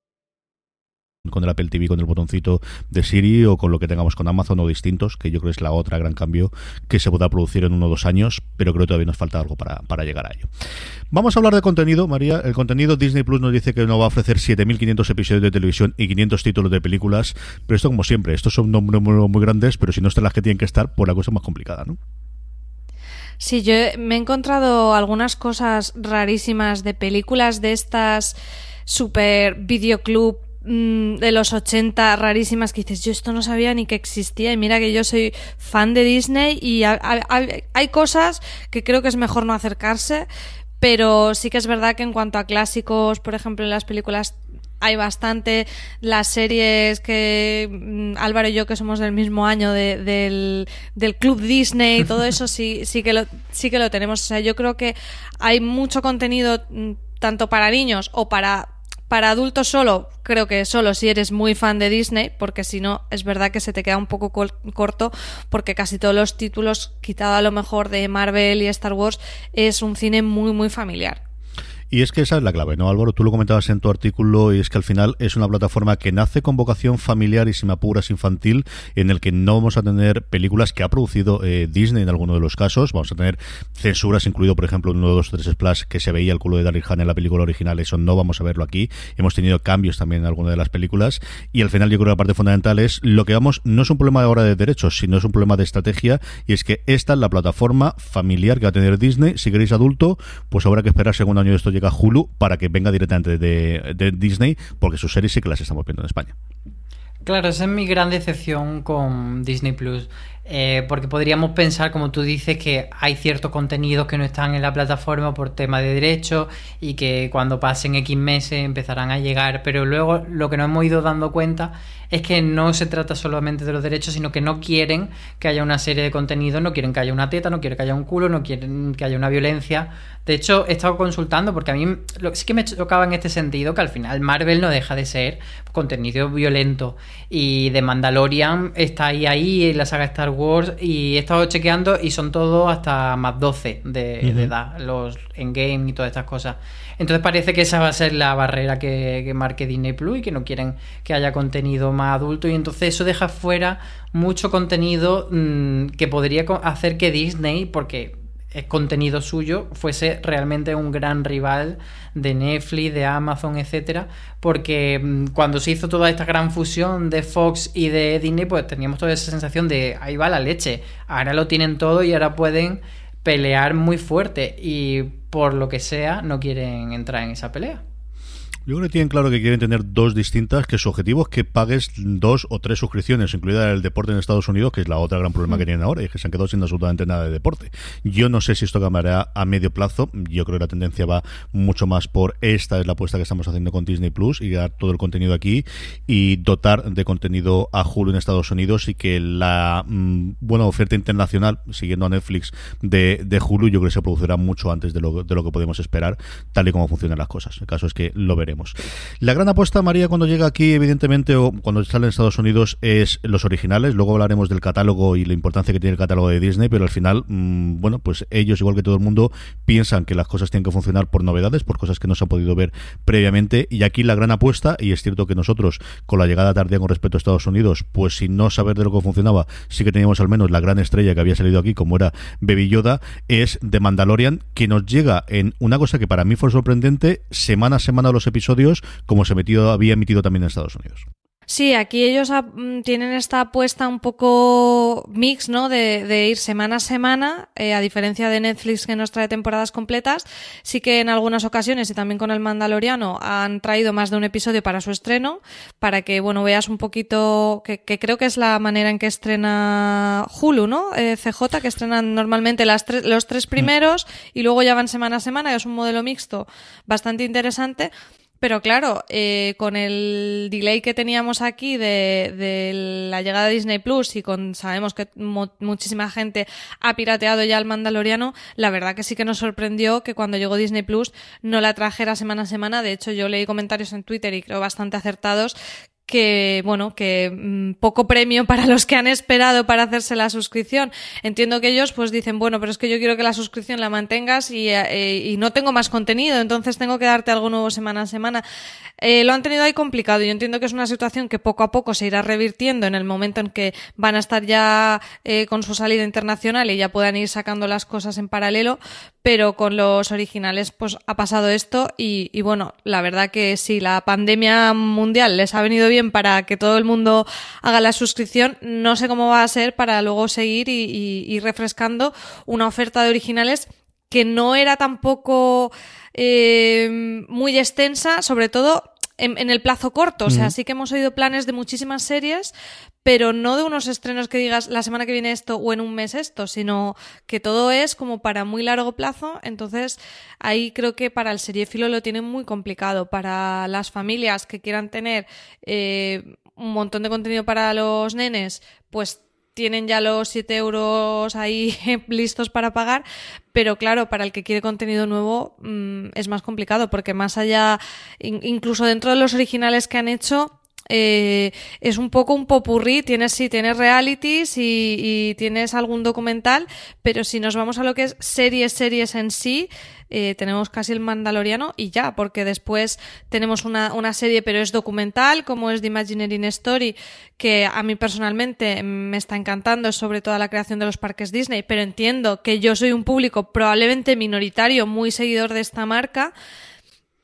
[SPEAKER 6] con el Apple TV, con el botoncito de Siri o con lo que tengamos con Amazon o distintos, que yo creo es la otra gran cambio que se podrá producir en uno o dos años, pero creo que todavía nos falta algo para, para llegar a ello. Vamos a hablar de contenido, María. El contenido Disney Plus nos dice que nos va a ofrecer 7.500 episodios de televisión y 500 títulos de películas, pero esto como siempre, estos son números muy grandes, pero si no están las que tienen que estar, pues la cosa es más complicada, ¿no?
[SPEAKER 2] Sí, yo me he encontrado algunas cosas rarísimas de películas de estas super videoclub mm, de los 80 rarísimas que dices, yo esto no sabía ni que existía y mira que yo soy fan de Disney y ha- ha- ha- hay cosas que creo que es mejor no acercarse, pero sí que es verdad que en cuanto a clásicos, por ejemplo, en las películas hay bastante las series que mm, Álvaro y yo que somos del mismo año de- del, del club Disney todo eso sí sí que lo sí que lo tenemos. O sea yo creo que hay mucho contenido mm, tanto para niños o para para adultos solo creo que solo si eres muy fan de Disney porque si no es verdad que se te queda un poco corto porque casi todos los títulos quitado a lo mejor de Marvel y Star Wars es un cine muy muy familiar
[SPEAKER 6] Y es que esa es la clave, ¿no, Álvaro? Tú lo comentabas en tu artículo y es que al final es una plataforma que nace con vocación familiar y, si me apuras, infantil, en el que no vamos a tener películas que ha producido eh, Disney en alguno de los casos. Vamos a tener censuras, incluido, por ejemplo, en 1, 2, 3 Splash, que se veía el culo de Daryl Hannah en la película original. Eso no vamos a verlo aquí. Hemos tenido cambios también en alguna de las películas. Y al final, yo creo que la parte fundamental es lo que vamos, no es un problema ahora de derechos, sino es un problema de estrategia. Y es que esta es la plataforma familiar que va a tener Disney. Si queréis adulto, pues habrá que esperar segundo año de esto llega para que venga directamente de, de Disney, porque sus series sí que las estamos viendo en España.
[SPEAKER 7] Claro, esa es mi gran decepción con Disney Plus. Eh, porque podríamos pensar, como tú dices, que hay ciertos contenidos que no están en la plataforma por tema de derechos y que cuando pasen X meses empezarán a llegar. Pero luego lo que nos hemos ido dando cuenta es que no se trata solamente de los derechos, sino que no quieren que haya una serie de contenidos, no quieren que haya una teta, no quieren que haya un culo, no quieren que haya una violencia. De hecho, he estado consultando porque a mí lo, sí que me chocaba en este sentido que al final Marvel no deja de ser contenido violento y de Mandalorian está ahí ahí en la saga Star Wars y he estado chequeando y son todos hasta más 12 de, edad, los Endgame y todas estas cosas. Entonces parece que esa va a ser la barrera que, que marque Disney Plus y que no quieren que haya contenido más adulto y entonces eso deja fuera mucho contenido mm, que podría hacer que Disney, porque contenido suyo, fuese realmente un gran rival de Netflix, de Amazon, etcétera, porque mm, cuando se hizo toda esta gran fusión de Fox y de Disney, pues teníamos toda esa sensación de ahí va la leche, ahora lo tienen todo y ahora pueden pelear muy fuerte y por lo que sea no quieren entrar en esa pelea.
[SPEAKER 6] Yo creo que tienen claro que quieren tener dos distintas, que su objetivo es que pagues dos o tres suscripciones, incluida el deporte en Estados Unidos, que es la otra gran problema que tienen ahora, y es que se han quedado sin absolutamente nada de deporte. Yo no sé si esto cambiará a medio plazo, yo creo que la tendencia va mucho más por esta es la apuesta que estamos haciendo con Disney Plus y dar todo el contenido aquí y dotar de contenido a Hulu en Estados Unidos y que la mm, buena oferta internacional, siguiendo a Netflix de, de Hulu, yo creo que se producirá mucho antes de lo, de lo que podemos esperar, tal y como funcionan las cosas. El caso es que lo veremos. La gran apuesta, María, cuando llega aquí, evidentemente, o cuando sale en Estados Unidos, es los originales. Luego hablaremos del catálogo y la importancia que tiene el catálogo de Disney, pero al final, mm, bueno, pues ellos, igual que todo el mundo, piensan que las cosas tienen que funcionar por novedades, por cosas que no se han podido ver previamente. Y aquí la gran apuesta, y es cierto que nosotros, con la llegada tardía con respecto a Estados Unidos, pues sin no saber de lo que funcionaba, sí que teníamos al menos la gran estrella que había salido aquí, como era Baby Yoda, es The Mandalorian, que nos llega en una cosa que para mí fue sorprendente, semana a semana los episodios, como se había emitido también en Estados Unidos.
[SPEAKER 2] Sí, aquí ellos ah, mm, tienen esta apuesta un poco mix, ¿no? De, de ir semana a semana, eh, a diferencia de Netflix que nos trae temporadas completas. Sí que en algunas ocasiones y también con el Mandaloriano han traído más de un episodio para su estreno, para que, bueno, veas un poquito, que, que creo que es la manera en que estrena Hulu, ¿no? Eh, CJ, que estrenan normalmente las tres- los tres primeros y luego ya van semana a semana, es un modelo mixto bastante interesante. Pero claro, eh, con el delay que teníamos aquí de, de la llegada de Disney Plus y con sabemos que mu- muchísima gente ha pirateado ya el Mandaloriano, la verdad que sí que nos sorprendió que cuando llegó Disney Plus no la trajera semana a semana. De hecho, yo leí comentarios en Twitter y creo bastante acertados que bueno que mm, poco premio para los que han esperado para hacerse la suscripción. Entiendo que ellos pues dicen bueno pero es que yo quiero que la suscripción la mantengas y, eh, y no tengo más contenido entonces tengo que darte algo nuevo semana a semana Eh, lo han tenido ahí complicado. Yo entiendo que es una situación que poco a poco se irá revirtiendo en el momento en que van a estar ya eh, con su salida internacional y ya puedan ir sacando las cosas en paralelo pero con los originales pues ha pasado esto y, y bueno la verdad que sí la pandemia mundial les ha venido bien bien para que todo el mundo haga la suscripción, no sé cómo va a ser para luego seguir y, y- y refrescando una oferta de originales que no era tampoco eh, muy extensa, sobre todo en, en el plazo corto. O sea, sí que hemos oído planes de muchísimas series, pero no de unos estrenos que digas la semana que viene esto o en un mes esto, sino que todo es como para muy largo plazo. Entonces, ahí creo que para el seriéfilo lo tienen muy complicado. Para las familias que quieran tener eh, un montón de contenido para los nenes, pues tienen ya los 7 euros ahí listos para pagar, pero claro, para el que quiere contenido nuevo mm, es más complicado porque más allá, in- incluso dentro de los originales que han hecho, eh, es un poco un popurrí, tienes sí, tienes realities y, y tienes algún documental, pero si nos vamos a lo que es series, series en sí, eh, tenemos casi el Mandaloriano y ya, porque después tenemos una, una serie, pero es documental, como es The Imagineering Story, que a mí personalmente me está encantando, sobre toda la creación de los parques Disney, pero entiendo que yo soy un público probablemente minoritario, muy seguidor de esta marca.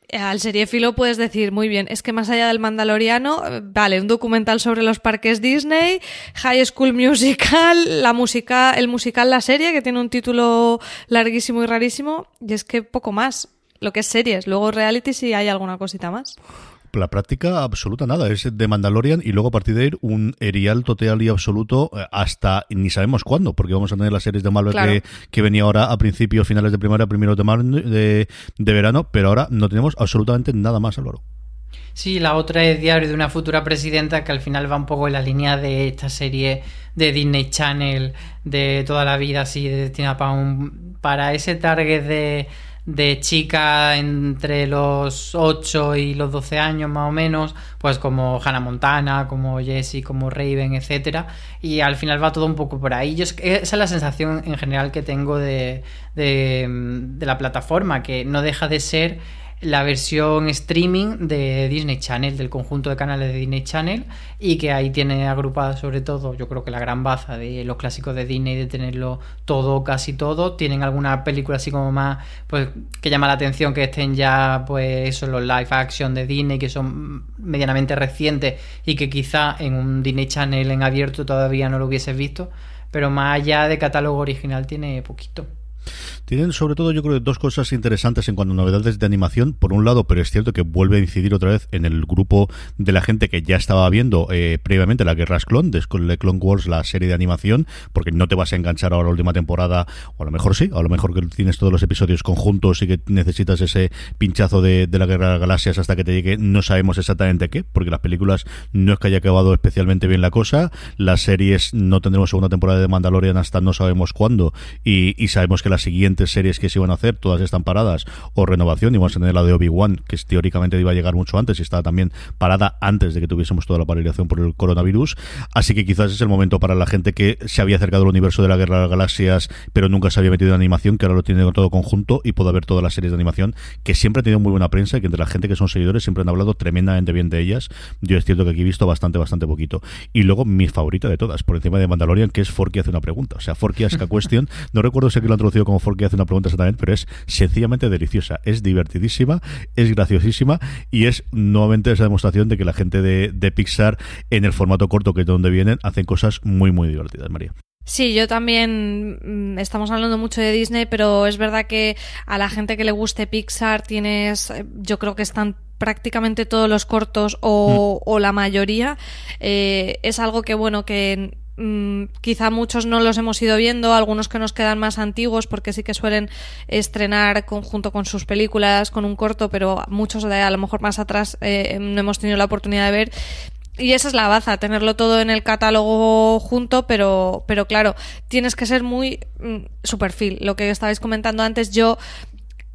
[SPEAKER 2] Eh, Al seriéfilo puedes decir, muy bien, es que más allá del Mandaloriano, eh, vale, un documental sobre los parques Disney, High School Musical, la música, el musical La Serie, que tiene un título larguísimo y rarísimo, y es que poco más, lo que es series, luego reality si hay alguna cosita más.
[SPEAKER 6] La práctica absoluta nada, es de Mandalorian y luego a partir de ahí un erial total y absoluto eh, hasta ni sabemos cuándo, porque vamos a tener las series de Marvel
[SPEAKER 7] Claro.
[SPEAKER 6] que, que venía ahora a principios, finales de primavera, primeros de, mar- de, de verano, pero ahora no tenemos absolutamente nada más, Álvaro.
[SPEAKER 7] Sí, la otra es Diario de una futura presidenta, que al final va un poco en la línea de esta serie de Disney Channel de toda la vida, así destinada para, un, para ese target de, de chica entre los 8 y los 12 años más o menos, pues como Hannah Montana, como Jessie, como Raven, etcétera, y al final va todo un poco por ahí. Yo, es- esa es la sensación en general que tengo de, de la plataforma, que no deja de ser la versión streaming de Disney Channel, del conjunto de canales de Disney Channel, y que ahí tiene agrupada sobre todo, yo creo que la gran baza de los clásicos de Disney, de tenerlo todo, casi todo. Tienen alguna película así como más, pues, que llama la atención que estén ya, pues, eso, los live action de Disney, que son medianamente recientes y que quizá en un Disney Channel en abierto todavía no lo hubieses visto, pero más allá de catálogo original tiene poquito.
[SPEAKER 6] Tienen sobre todo yo creo dos cosas interesantes en cuanto a novedades de animación. Por un lado, pero es cierto que vuelve a incidir otra vez en el grupo de la gente que ya estaba viendo eh, previamente la Guerras Clon, de Clone Wars, la serie de animación, porque no te vas a enganchar ahora la última temporada, o a lo mejor sí, a lo mejor que tienes todos los episodios conjuntos y que necesitas ese pinchazo de, la Guerra de las Galaxias hasta que te llegue, no sabemos exactamente qué, porque las películas no es que haya acabado especialmente bien la cosa, las series no tendremos segunda temporada de Mandalorian hasta no sabemos cuándo, y, sabemos que las series que se iban a hacer, todas están paradas, o renovación, y vamos a tener la de Obi-Wan, que teóricamente iba a llegar mucho antes y estaba también parada antes de que tuviésemos toda la paralización por el coronavirus, así que quizás es el momento para la gente que se había acercado al universo de la Guerra de las Galaxias, pero nunca se había metido en animación, que ahora lo tiene todo conjunto y pueda ver todas las series de animación, que siempre ha tenido muy buena prensa y que entre la gente que son seguidores siempre han hablado tremendamente bien de ellas. Yo es cierto que aquí he visto bastante, bastante poquito. Y luego mi favorita de todas, por encima de Mandalorian, que es Forky hace una pregunta. O sea, Forky Ask a Question, no recuerdo si aquí lo han traducido como Forky hace una pregunta exactamente, pero es sencillamente deliciosa, es divertidísima, es graciosísima y es nuevamente esa demostración de que la gente de, de Pixar en el formato corto que es de donde vienen hacen cosas muy, muy divertidas, María.
[SPEAKER 2] Sí, yo también mm, estamos hablando mucho de Disney, pero es verdad que a la gente que le guste Pixar tienes, eh, yo creo que están prácticamente todos los cortos o, o la mayoría. Eh, es algo que, bueno, que mm, quizá muchos no los hemos ido viendo, algunos que nos quedan más antiguos porque sí que suelen estrenar conjunto con sus películas, con un corto, pero muchos de a lo mejor más atrás eh, no hemos tenido la oportunidad de ver. Y esa es la baza, tenerlo todo en el catálogo junto, pero, pero claro, tienes que ser muy mm, su perfil. Lo que estabais comentando antes, yo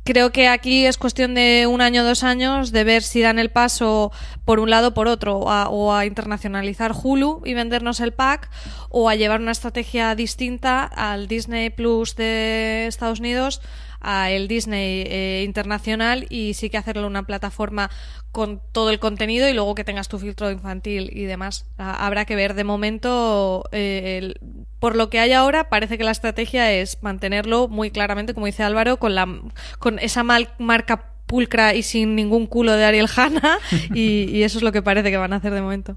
[SPEAKER 2] creo que aquí es cuestión de un año, dos años, de ver si dan el paso por un lado o por otro, o a, o a internacionalizar Hulu y vendernos el pack, o a llevar una estrategia distinta al Disney Plus de Estados Unidos, a el Disney eh, internacional y sí que hacerlo una plataforma con todo el contenido y luego que tengas tu filtro infantil y demás. Habrá que ver de momento, eh, por lo que hay ahora, parece que la estrategia es mantenerlo muy claramente, como dice Álvaro, con, la, con esa mal- marca pulcra y sin ningún culo de Ariel Hanna y, y eso es lo que parece que van a hacer de momento.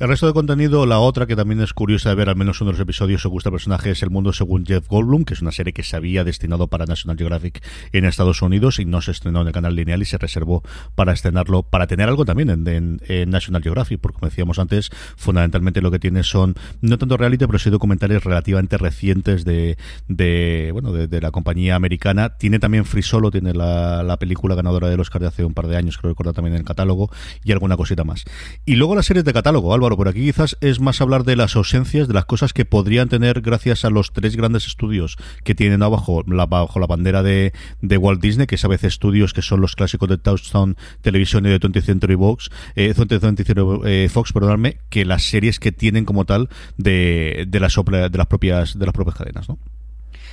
[SPEAKER 6] El resto de contenido, la otra que también es curiosa de ver, al menos uno de los episodios, se gusta el personaje, es El Mundo según Jeff Goldblum, que es una serie que se había destinado para National Geographic en Estados Unidos y no se estrenó en el canal lineal y se reservó para estrenarlo, para tener algo también en, National Geographic, porque como decíamos antes, fundamentalmente lo que tiene son, no tanto reality, pero sí documentales relativamente recientes de, de bueno, de, la compañía americana. Tiene también Free Solo, tiene la, la película ganadora del Oscar de hace un par de años, creo recordar también en el catálogo, y alguna cosita más. Y luego las series de catálogo, Álvaro, por aquí quizás es más hablar de las ausencias, de las cosas que podrían tener gracias a los tres grandes estudios que tienen abajo la, bajo la bandera de, de Walt Disney, que es a veces estudios que son los clásicos de Touchstone Televisión y de 20th Century Fox, eh, 20th Century eh, Fox, perdonadme, que las series que tienen como tal de, de, las, de las propias de las propias cadenas, ¿no?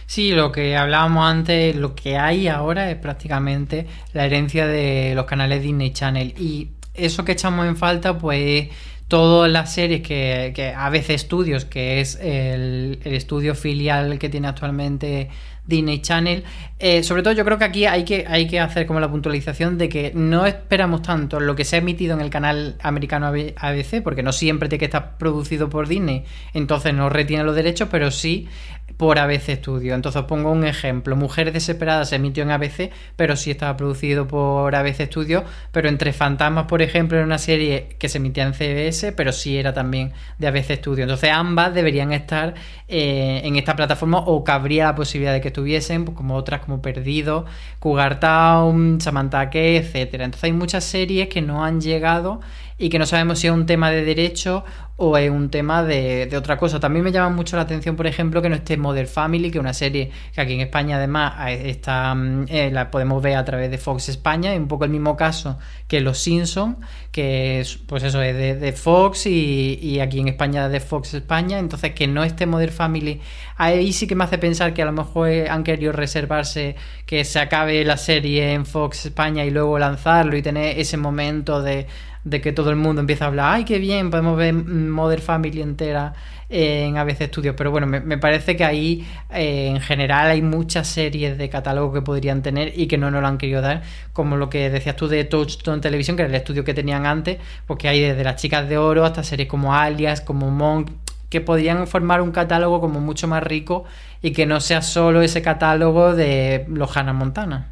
[SPEAKER 7] Sí, lo que hablábamos antes, lo que hay ahora es prácticamente la herencia de los canales Disney Channel y eso que echamos en falta pues todas las series que, que ABC Studios, que es el, estudio filial que tiene actualmente Disney Channel. Eh, sobre todo yo creo que aquí hay que, hay que hacer como la puntualización de que no esperamos tanto lo que se ha emitido en el canal americano ABC, porque no siempre tiene que estar producido por Disney, entonces no retiene los derechos, pero sí por ABC Studio. Entonces pongo un ejemplo. Mujeres Desesperadas se emitió en ABC, pero sí estaba producido por ABC Studio. Pero Entre Fantasmas, por ejemplo, era una serie que se emitía en CBS, pero sí era también de ABC Studio. Entonces ambas deberían estar eh, en esta plataforma o cabría la posibilidad de que estuviesen, pues, como otras como Perdido, Cougar Town, Samantha Key, etcétera. Entonces hay muchas series que no han llegado y que no sabemos si es un tema de derecho o es un tema de, otra cosa. También me llama mucho la atención, por ejemplo, que no esté Modern Family, que es una serie que aquí en España además eh, está, mm, eh, la podemos ver a través de Fox España, es un poco el mismo caso que Los Simpsons, que es, pues eso es de, Fox y, y, aquí en España de Fox España, entonces que no esté Modern Family, ahí sí que me hace pensar que a lo mejor han querido reservarse que se acabe la serie en Fox España y luego lanzarlo y tener ese momento de de que todo el mundo empieza a hablar, ay, qué bien, podemos ver Modern Family entera en ABC Studios, pero bueno, me, parece que ahí eh, en general hay muchas series de catálogo que podrían tener y que no nos lo han querido dar, como lo que decías tú de Touchstone Televisión, que era el estudio que tenían antes, porque hay desde las chicas de oro hasta series como Alias, como Monk, que podrían formar un catálogo como mucho más rico y que no sea solo ese catálogo de los Hannah Montana.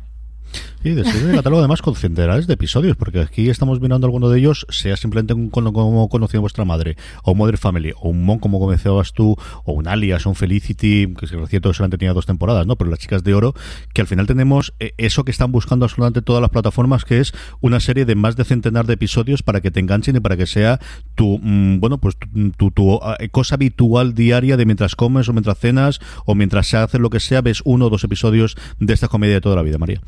[SPEAKER 6] Sí, de el catálogo además con centenares de episodios, porque aquí estamos mirando alguno de ellos, sea simplemente un, como conocía vuestra madre, o Mother Family, o un Mon, como comentabas tú, o un Alias, o un Felicity, que es cierto solamente tenía dos temporadas, ¿no? Pero las chicas de oro, que al final tenemos eh, eso que están buscando absolutamente todas las plataformas, que es una serie de más de centenar de episodios para que te enganchen y para que sea tu, mm, bueno, pues tu, tu, eh, cosa habitual diaria de mientras comes o mientras cenas o mientras se hace lo que sea, ves uno o dos episodios de esta comedia de toda la vida, María.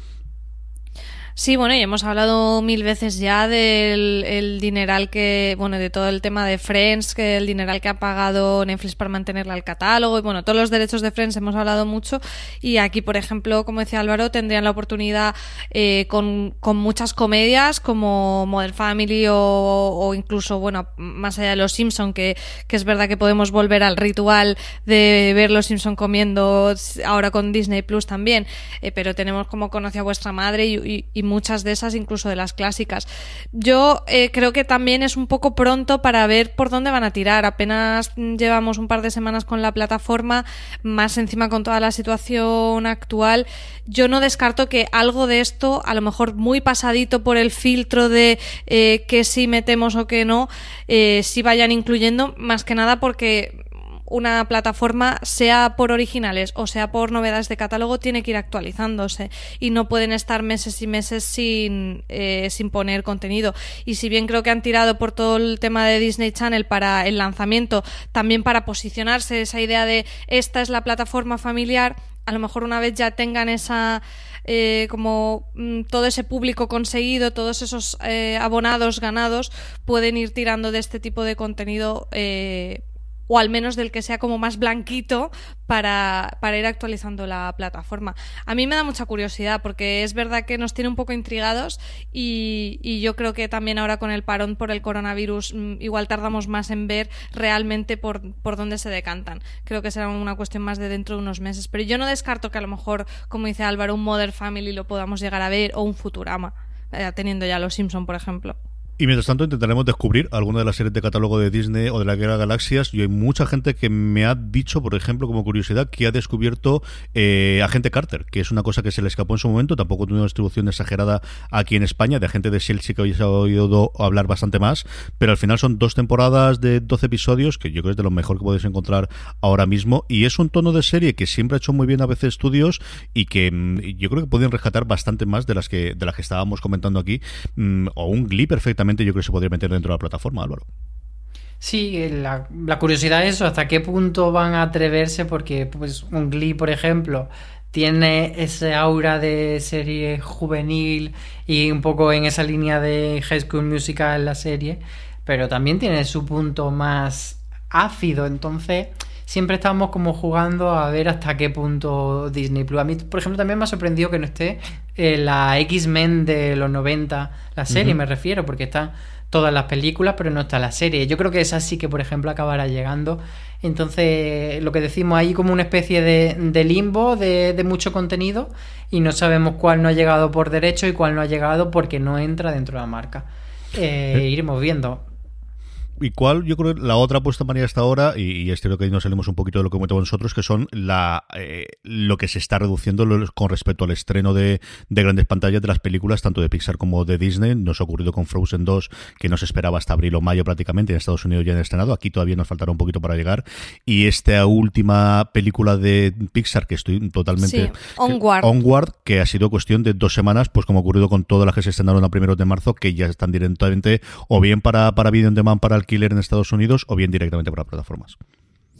[SPEAKER 2] Sí, bueno, y hemos hablado mil veces ya del el dineral que, bueno, de todo el tema de Friends, que el dineral que ha pagado Netflix para mantenerla al catálogo, y bueno, todos los derechos de Friends hemos hablado mucho, y aquí, por ejemplo, como decía Álvaro, tendrían la oportunidad eh, con, con muchas comedias como Modern Family o, incluso, bueno, más allá de Los Simpson, que, que es verdad que podemos volver al ritual de ver Los Simpson comiendo ahora con Disney Plus también, eh, pero tenemos como conoce a vuestra madre y, y muchas de esas, incluso de las clásicas. Yo eh, creo que también es un poco pronto para ver por dónde van a tirar. Apenas llevamos un par de semanas con la plataforma, más encima con toda la situación actual. Yo no descarto que algo de esto, a lo mejor muy pasadito por el filtro de eh, que si metemos o que no, eh, si vayan incluyendo, más que nada porque una plataforma, sea por originales o sea por novedades de catálogo, tiene que ir actualizándose y no pueden estar meses y meses sin, eh, sin poner contenido. Y si bien creo que han tirado por todo el tema de Disney Channel para el lanzamiento, también para posicionarse esa idea de esta es la plataforma familiar, a lo mejor una vez ya tengan esa eh, como mm, todo ese público conseguido, todos esos eh, abonados ganados, pueden ir tirando de este tipo de contenido o al menos del que sea como más blanquito para, para ir actualizando la plataforma. A mí me da mucha curiosidad porque es verdad que nos tiene un poco intrigados y, yo creo que también ahora con el parón por el coronavirus mm, igual tardamos más en ver realmente por, por dónde se decantan. Creo que será una cuestión más de dentro de unos meses. Pero yo no descarto que a lo mejor, como dice Álvaro, un Mother Family lo podamos llegar a ver o un Futurama, eh, teniendo ya los Simpson, por ejemplo.
[SPEAKER 6] Y mientras tanto intentaremos descubrir alguna de las series de catálogo de Disney o de la Guerra de Galaxias. Y hay mucha gente que me ha dicho, por ejemplo, como curiosidad, que ha descubierto eh, Agente Carter, que es una cosa que se le escapó en su momento. Tampoco tuvo una distribución exagerada aquí en España. De Agente de S.H.I.E.L.D. sí que habéis oído hablar bastante más. Pero al final son dos temporadas de 12 episodios, que yo creo que es de lo mejor que podéis encontrar ahora mismo. Y es un tono de serie que siempre ha hecho muy bien a veces estudios y que mm, yo creo que pueden rescatar bastante más de las que, de las que estábamos comentando aquí. Mm, o un Glee perfectamente yo creo que se podría meter dentro de la plataforma, Álvaro.
[SPEAKER 7] Sí, la, curiosidad es eso, hasta qué punto van a atreverse, porque pues un Glee, por ejemplo, tiene ese aura de serie juvenil y un poco en esa línea de High School Musical la serie, pero también tiene su punto más ácido, entonces siempre estamos como jugando a ver hasta qué punto Disney Plus. A mí, por ejemplo, también me ha sorprendido que no esté eh, la X-Men de los 90, la serie me refiero, porque están todas las películas, pero no está la serie. Yo creo que esa sí que, por ejemplo, acabará llegando. Entonces, lo que decimos ahí como una especie de, limbo de, de, mucho contenido y no sabemos cuál no ha llegado por derecho y cuál no ha llegado porque no entra dentro de la marca. Eh, eh. Iremos viendo
[SPEAKER 6] y cuál yo creo la otra puesta en manera hasta ahora, y, y es cierto que ahí nos salimos un poquito de lo que comentamos nosotros, que son la eh, lo que se está reduciendo con respecto al estreno de, de, grandes pantallas de las películas, tanto de Pixar como de Disney. Nos ha ocurrido con Frozen 2, que no se esperaba hasta abril o mayo prácticamente, en Estados Unidos ya han estrenado, aquí todavía nos faltará un poquito para llegar. Y esta última película de Pixar, que estoy totalmente...
[SPEAKER 2] Sí, Onward.
[SPEAKER 6] Que, Onward, que ha sido cuestión de dos semanas, pues como ha ocurrido con todas las que se estrenaron a primeros de marzo, que ya están directamente o bien para, para Video on Demand, para el alquiler en Estados Unidos o bien directamente para plataformas.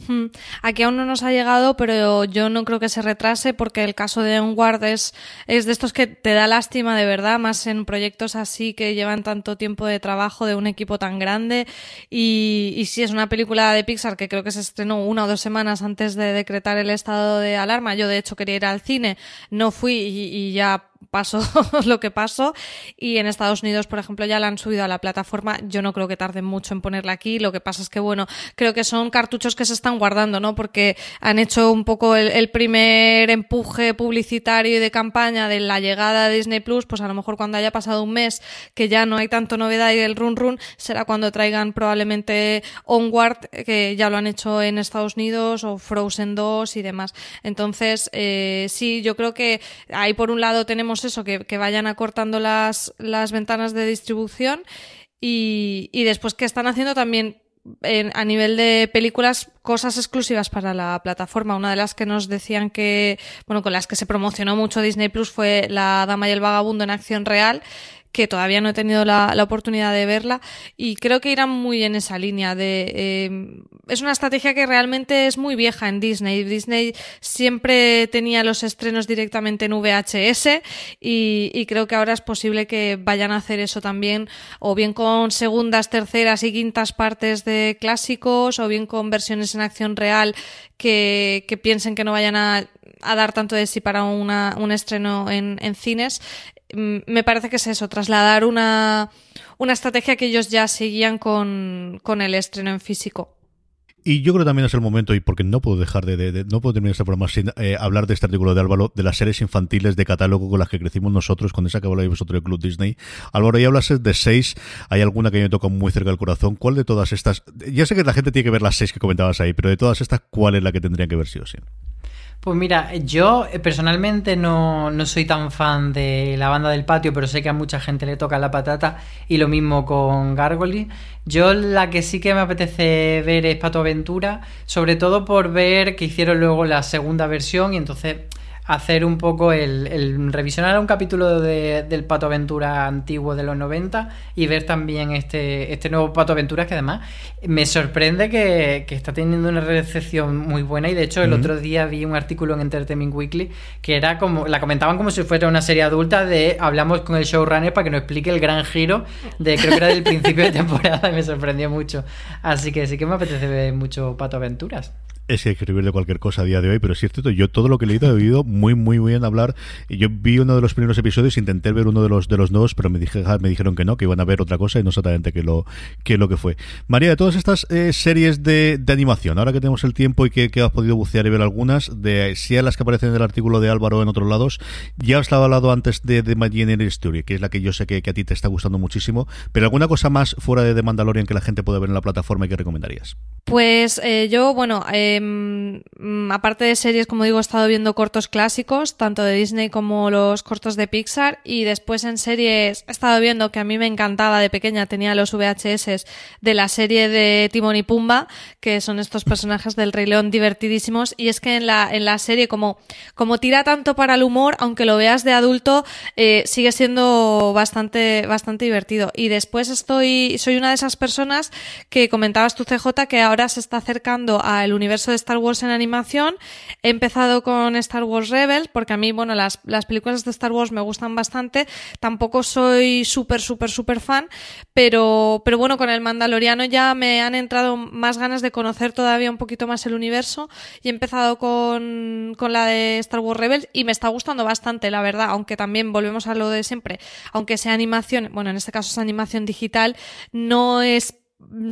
[SPEAKER 2] Hmm. Aquí aún no nos ha llegado, pero yo no creo que se retrase porque el caso de Onward es, es de estos que te da lástima de verdad, más en proyectos así que llevan tanto tiempo de trabajo de un equipo tan grande. Y, y si es una película de Pixar que creo que se estrenó una o dos semanas antes de decretar el estado de alarma. Yo de hecho quería ir al cine, no fui y ya pasó lo que pasó y en Estados Unidos, por ejemplo, ya la han subido a la plataforma. Yo no creo que tarden mucho en ponerla aquí. Lo que pasa es que, bueno, creo que son cartuchos que se están guardando, ¿no? Porque han hecho un poco el, el primer empuje publicitario y de campaña de la llegada de Disney Plus, pues a lo mejor cuando haya pasado un mes que ya no hay tanto novedad y el run run, será cuando traigan probablemente Onward, que ya lo han hecho en Estados Unidos, o Frozen 2 y demás. Entonces, eh, sí, yo creo que ahí por un lado tenemos eso, que, vayan acortando las, las ventanas de distribución y, y después que están haciendo también en, a nivel de películas cosas exclusivas para la plataforma. Una de las que nos decían que, bueno, con las que se promocionó mucho Disney Plus fue La Dama y el Vagabundo en acción real, que todavía no he tenido la, oportunidad de verla y creo que irán muy en esa línea de eh, es una estrategia que realmente es muy vieja en Disney. Disney siempre tenía los estrenos directamente en VHS y, creo que ahora es posible que vayan a hacer eso también o bien con segundas, terceras y quintas partes de clásicos o bien con versiones en acción real que, piensen que no vayan a, dar tanto de sí para una, un estreno en, cines me parece que es eso, trasladar una, una estrategia que ellos ya seguían con, con el estreno en físico.
[SPEAKER 6] Y yo creo también es el momento, y porque no puedo dejar de, de, de no puedo terminar este programa sin eh, hablar de este artículo de Álvaro, de las series infantiles de catálogo con las que crecimos nosotros, con esa que habláis vosotros del Club Disney. Álvaro, ya hablas de seis, hay alguna que me toca muy cerca del corazón. ¿Cuál de todas estas? Ya sé que la gente tiene que ver las seis que comentabas ahí, pero de todas estas, ¿cuál es la que tendrían que ver sí o?
[SPEAKER 7] Pues mira, yo eh, personalmente no, no, soy tan fan de la banda del patio, pero sé que a mucha gente le toca la patata y lo mismo con Gargoyle. Yo la que sí que me apetece ver es Pato Aventura, sobre todo por ver que hicieron luego la segunda versión y entonces hacer un poco el, el revisionar un capítulo de, del Pato Aventura antiguo de los 90 y ver también este, este nuevo Pato Aventura que además me sorprende que, que está teniendo una recepción muy buena y de hecho el otro día vi un artículo en Entertainment Weekly que era como, la comentaban como si fuera una serie adulta de hablamos con el showrunner para que nos explique el gran giro de creo que era del principio de temporada y me sorprendió mucho. Así que sí que me apetece ver mucho Pato Aventuras.
[SPEAKER 6] Es que escribir de cualquier cosa a día de hoy, pero es cierto, yo todo lo que he leído he oído muy, muy bien hablar. Yo vi uno de los primeros episodios, intenté ver uno de los de los nuevos, pero me, dije, me dijeron que no, que iban a ver otra cosa y no exactamente qué lo, qué lo que fue. María, de todas estas eh, series de, animación, ahora que tenemos el tiempo y que, que has podido bucear y ver algunas, de si a las que aparecen en el artículo de Álvaro en otros lados, ya os he hablado antes de The Imaginary Story, que es la que yo sé que, a ti te está gustando muchísimo, pero alguna cosa más fuera de The Mandalorian que la gente puede ver en la plataforma y que recomendarías.
[SPEAKER 2] Pues eh, yo, bueno, em, mm, aparte de series, como digo, he estado viendo cortos clásicos, tanto de Disney como los cortos de Pixar, y después en series he estado viendo que a mí me encantaba de pequeña, tenía los VHS de la serie de Timón y Pumba, que son estos personajes del Rey León divertidísimos, y es que en la, en la serie, como, como tira tanto para el humor, aunque lo veas de adulto, eh, sigue siendo bastante, bastante divertido. Y después estoy, soy una de esas personas que comentabas tu CJ que ahora se está acercando al universo de Star Wars en animación. He empezado con Star Wars Rebels, porque a mí, bueno, las, las películas de Star Wars me gustan bastante. Tampoco soy súper, súper, súper fan, pero, pero bueno, con el Mandaloriano ya me han entrado más ganas de conocer todavía un poquito más el universo y he empezado con, con la de Star Wars Rebels y me está gustando bastante, la verdad, aunque también volvemos a lo de siempre, aunque sea animación, bueno, en este caso es animación digital, no es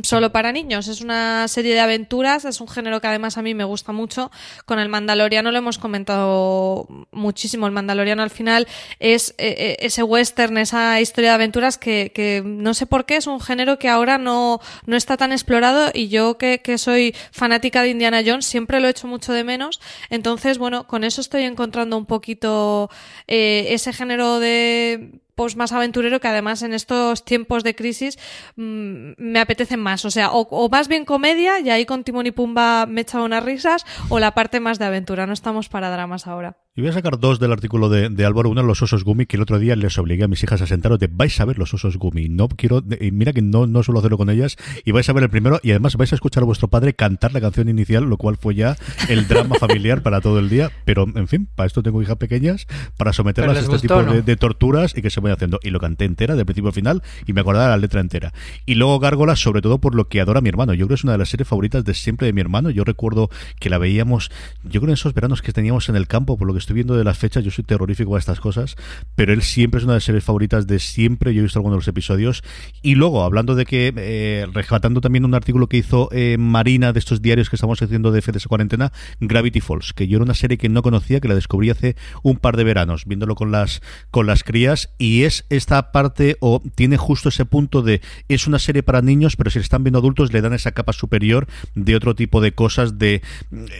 [SPEAKER 2] solo para niños, es una serie de aventuras, es un género que además a mí me gusta mucho. Con el Mandaloriano lo hemos comentado muchísimo. El Mandaloriano al final es eh, eh, ese western, esa historia de aventuras que, que no sé por qué es un género que ahora no, no está tan explorado y yo que, que soy fanática de Indiana Jones siempre lo he hecho mucho de menos. Entonces, bueno, con eso estoy encontrando un poquito eh, ese género de pues más aventurero que además en estos tiempos de crisis mmm, me apetecen más. O sea, o, o, más bien comedia, y ahí con Timón y Pumba me he echado unas risas, o la parte más de aventura. No estamos para dramas ahora.
[SPEAKER 6] Y voy a sacar dos del artículo de, de Álvaro. Uno, los osos Gumi, que el otro día les obligué a mis hijas a sentaros de vais a ver los osos Gumi. No quiero, y mira que no, no suelo hacerlo con ellas, y vais a ver el primero, y además vais a escuchar a vuestro padre cantar la canción inicial, lo cual fue ya el drama familiar para todo el día. Pero, en fin, para esto tengo hijas pequeñas, para someterlas a este
[SPEAKER 7] gustó,
[SPEAKER 6] tipo
[SPEAKER 7] ¿no?
[SPEAKER 6] de, de, torturas y que se vayan haciendo. Y lo canté entera, de principio a final, y me acordaba la letra entera. Y luego Gárgolas, sobre todo por lo que adora mi hermano. Yo creo que es una de las series favoritas de siempre de mi hermano. Yo recuerdo que la veíamos, yo creo en esos veranos que teníamos en el campo, por lo que estoy viendo de las fechas, yo soy terrorífico a estas cosas, pero él siempre es una de las series favoritas de siempre. Yo he visto algunos de los episodios. Y luego, hablando de que, eh, rescatando también un artículo que hizo eh, Marina de estos diarios que estamos haciendo de FDS Cuarentena, Gravity Falls, que yo era una serie que no conocía, que la descubrí hace un par de veranos, viéndolo con las, con las crías, y es esta parte, o tiene justo ese punto de, es una serie para niños, pero si están viendo adultos, le dan esa capa superior de otro tipo de cosas de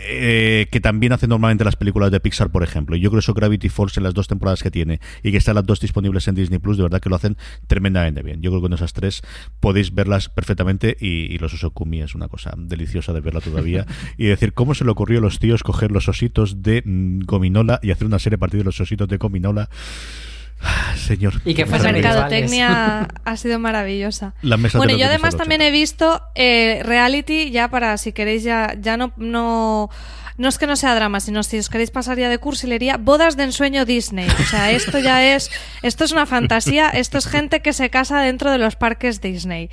[SPEAKER 6] eh, que también hacen normalmente las películas de Pixar, por ejemplo. Yo creo que eso Gravity Falls en las dos temporadas que tiene y que están las dos disponibles en Disney Plus, de verdad que lo hacen tremendamente bien. Yo creo que con esas tres podéis verlas perfectamente y, y los Osokumi es una cosa deliciosa de verla todavía y decir cómo se le ocurrió a los tíos coger los ositos de mm, Gominola y hacer una serie a partir de los ositos de Gominola. Señor.
[SPEAKER 7] Y que
[SPEAKER 2] la mercadotecnia ha sido maravillosa. bueno, yo además también he visto eh, reality, ya para, si queréis, ya, ya no, no, no es que no sea drama, sino si os queréis pasar ya de cursilería, bodas de ensueño Disney. O sea, esto ya es, esto es una fantasía, esto es gente que se casa dentro de los parques Disney.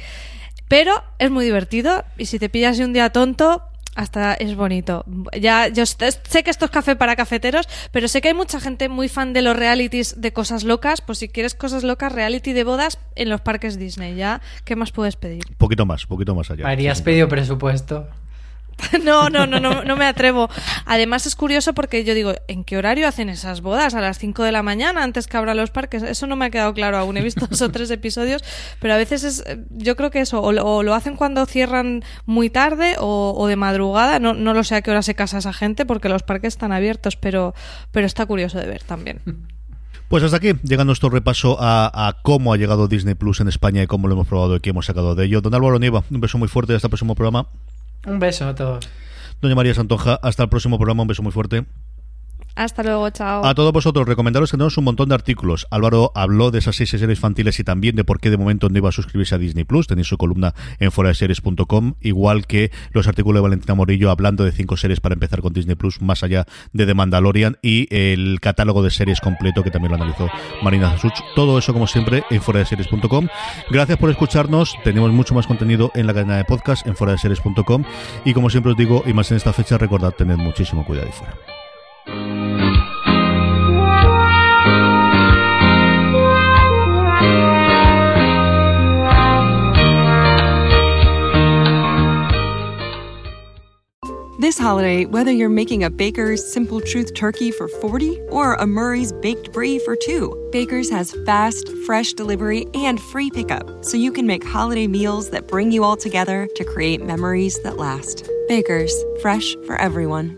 [SPEAKER 2] Pero es muy divertido y si te pillas de un día tonto, hasta es bonito. Ya, yo sé que esto es café para cafeteros, pero sé que hay mucha gente muy fan de los realities de cosas locas. Pues si quieres cosas locas, reality de bodas en los parques Disney, ya, ¿qué más puedes pedir?
[SPEAKER 6] Poquito más, poquito más allá.
[SPEAKER 7] Habrías sí. pedido presupuesto.
[SPEAKER 2] No, no, no, no, no me atrevo. Además es curioso porque yo digo, ¿en qué horario hacen esas bodas? A las 5 de la mañana antes que abran los parques. Eso no me ha quedado claro aún. He visto dos o tres episodios, pero a veces es, yo creo que eso, o lo, hacen cuando cierran muy tarde o, de madrugada. No, no lo sé a qué hora se casa esa gente porque los parques están abiertos, pero, pero está curioso de ver también.
[SPEAKER 6] Pues hasta aquí llega nuestro repaso a, cómo ha llegado Disney Plus en España y cómo lo hemos probado y qué hemos sacado de ello. Don Álvaro Nieva, un beso muy fuerte hasta el próximo programa.
[SPEAKER 7] Un beso a todos.
[SPEAKER 6] Doña María Santonja, hasta el próximo programa. Un beso muy fuerte.
[SPEAKER 2] Hasta luego, chao.
[SPEAKER 6] A todos vosotros, recomendaros que tenemos un montón de artículos. Álvaro habló de esas seis series infantiles y también de por qué de momento no iba a suscribirse a Disney Plus. Tenéis su columna en foradeseries.com, igual que los artículos de Valentina Morillo hablando de cinco series para empezar con Disney Plus, más allá de The Mandalorian y el catálogo de series completo que también lo analizó Marina Zasuch. Todo eso, como siempre, en foradeseries.com. Gracias por escucharnos. Tenemos mucho más contenido en la cadena de podcast en foradeseries.com. Y como siempre os digo, y más en esta fecha, recordad tener muchísimo cuidado y fuera.
[SPEAKER 8] This holiday, whether you're making a Baker's Simple Truth turkey for 40 or a Murray's Baked Brie for 2, Baker's has fast, fresh delivery and free pickup, so you can make holiday meals that bring you all together to create memories that last. Baker's, fresh for everyone.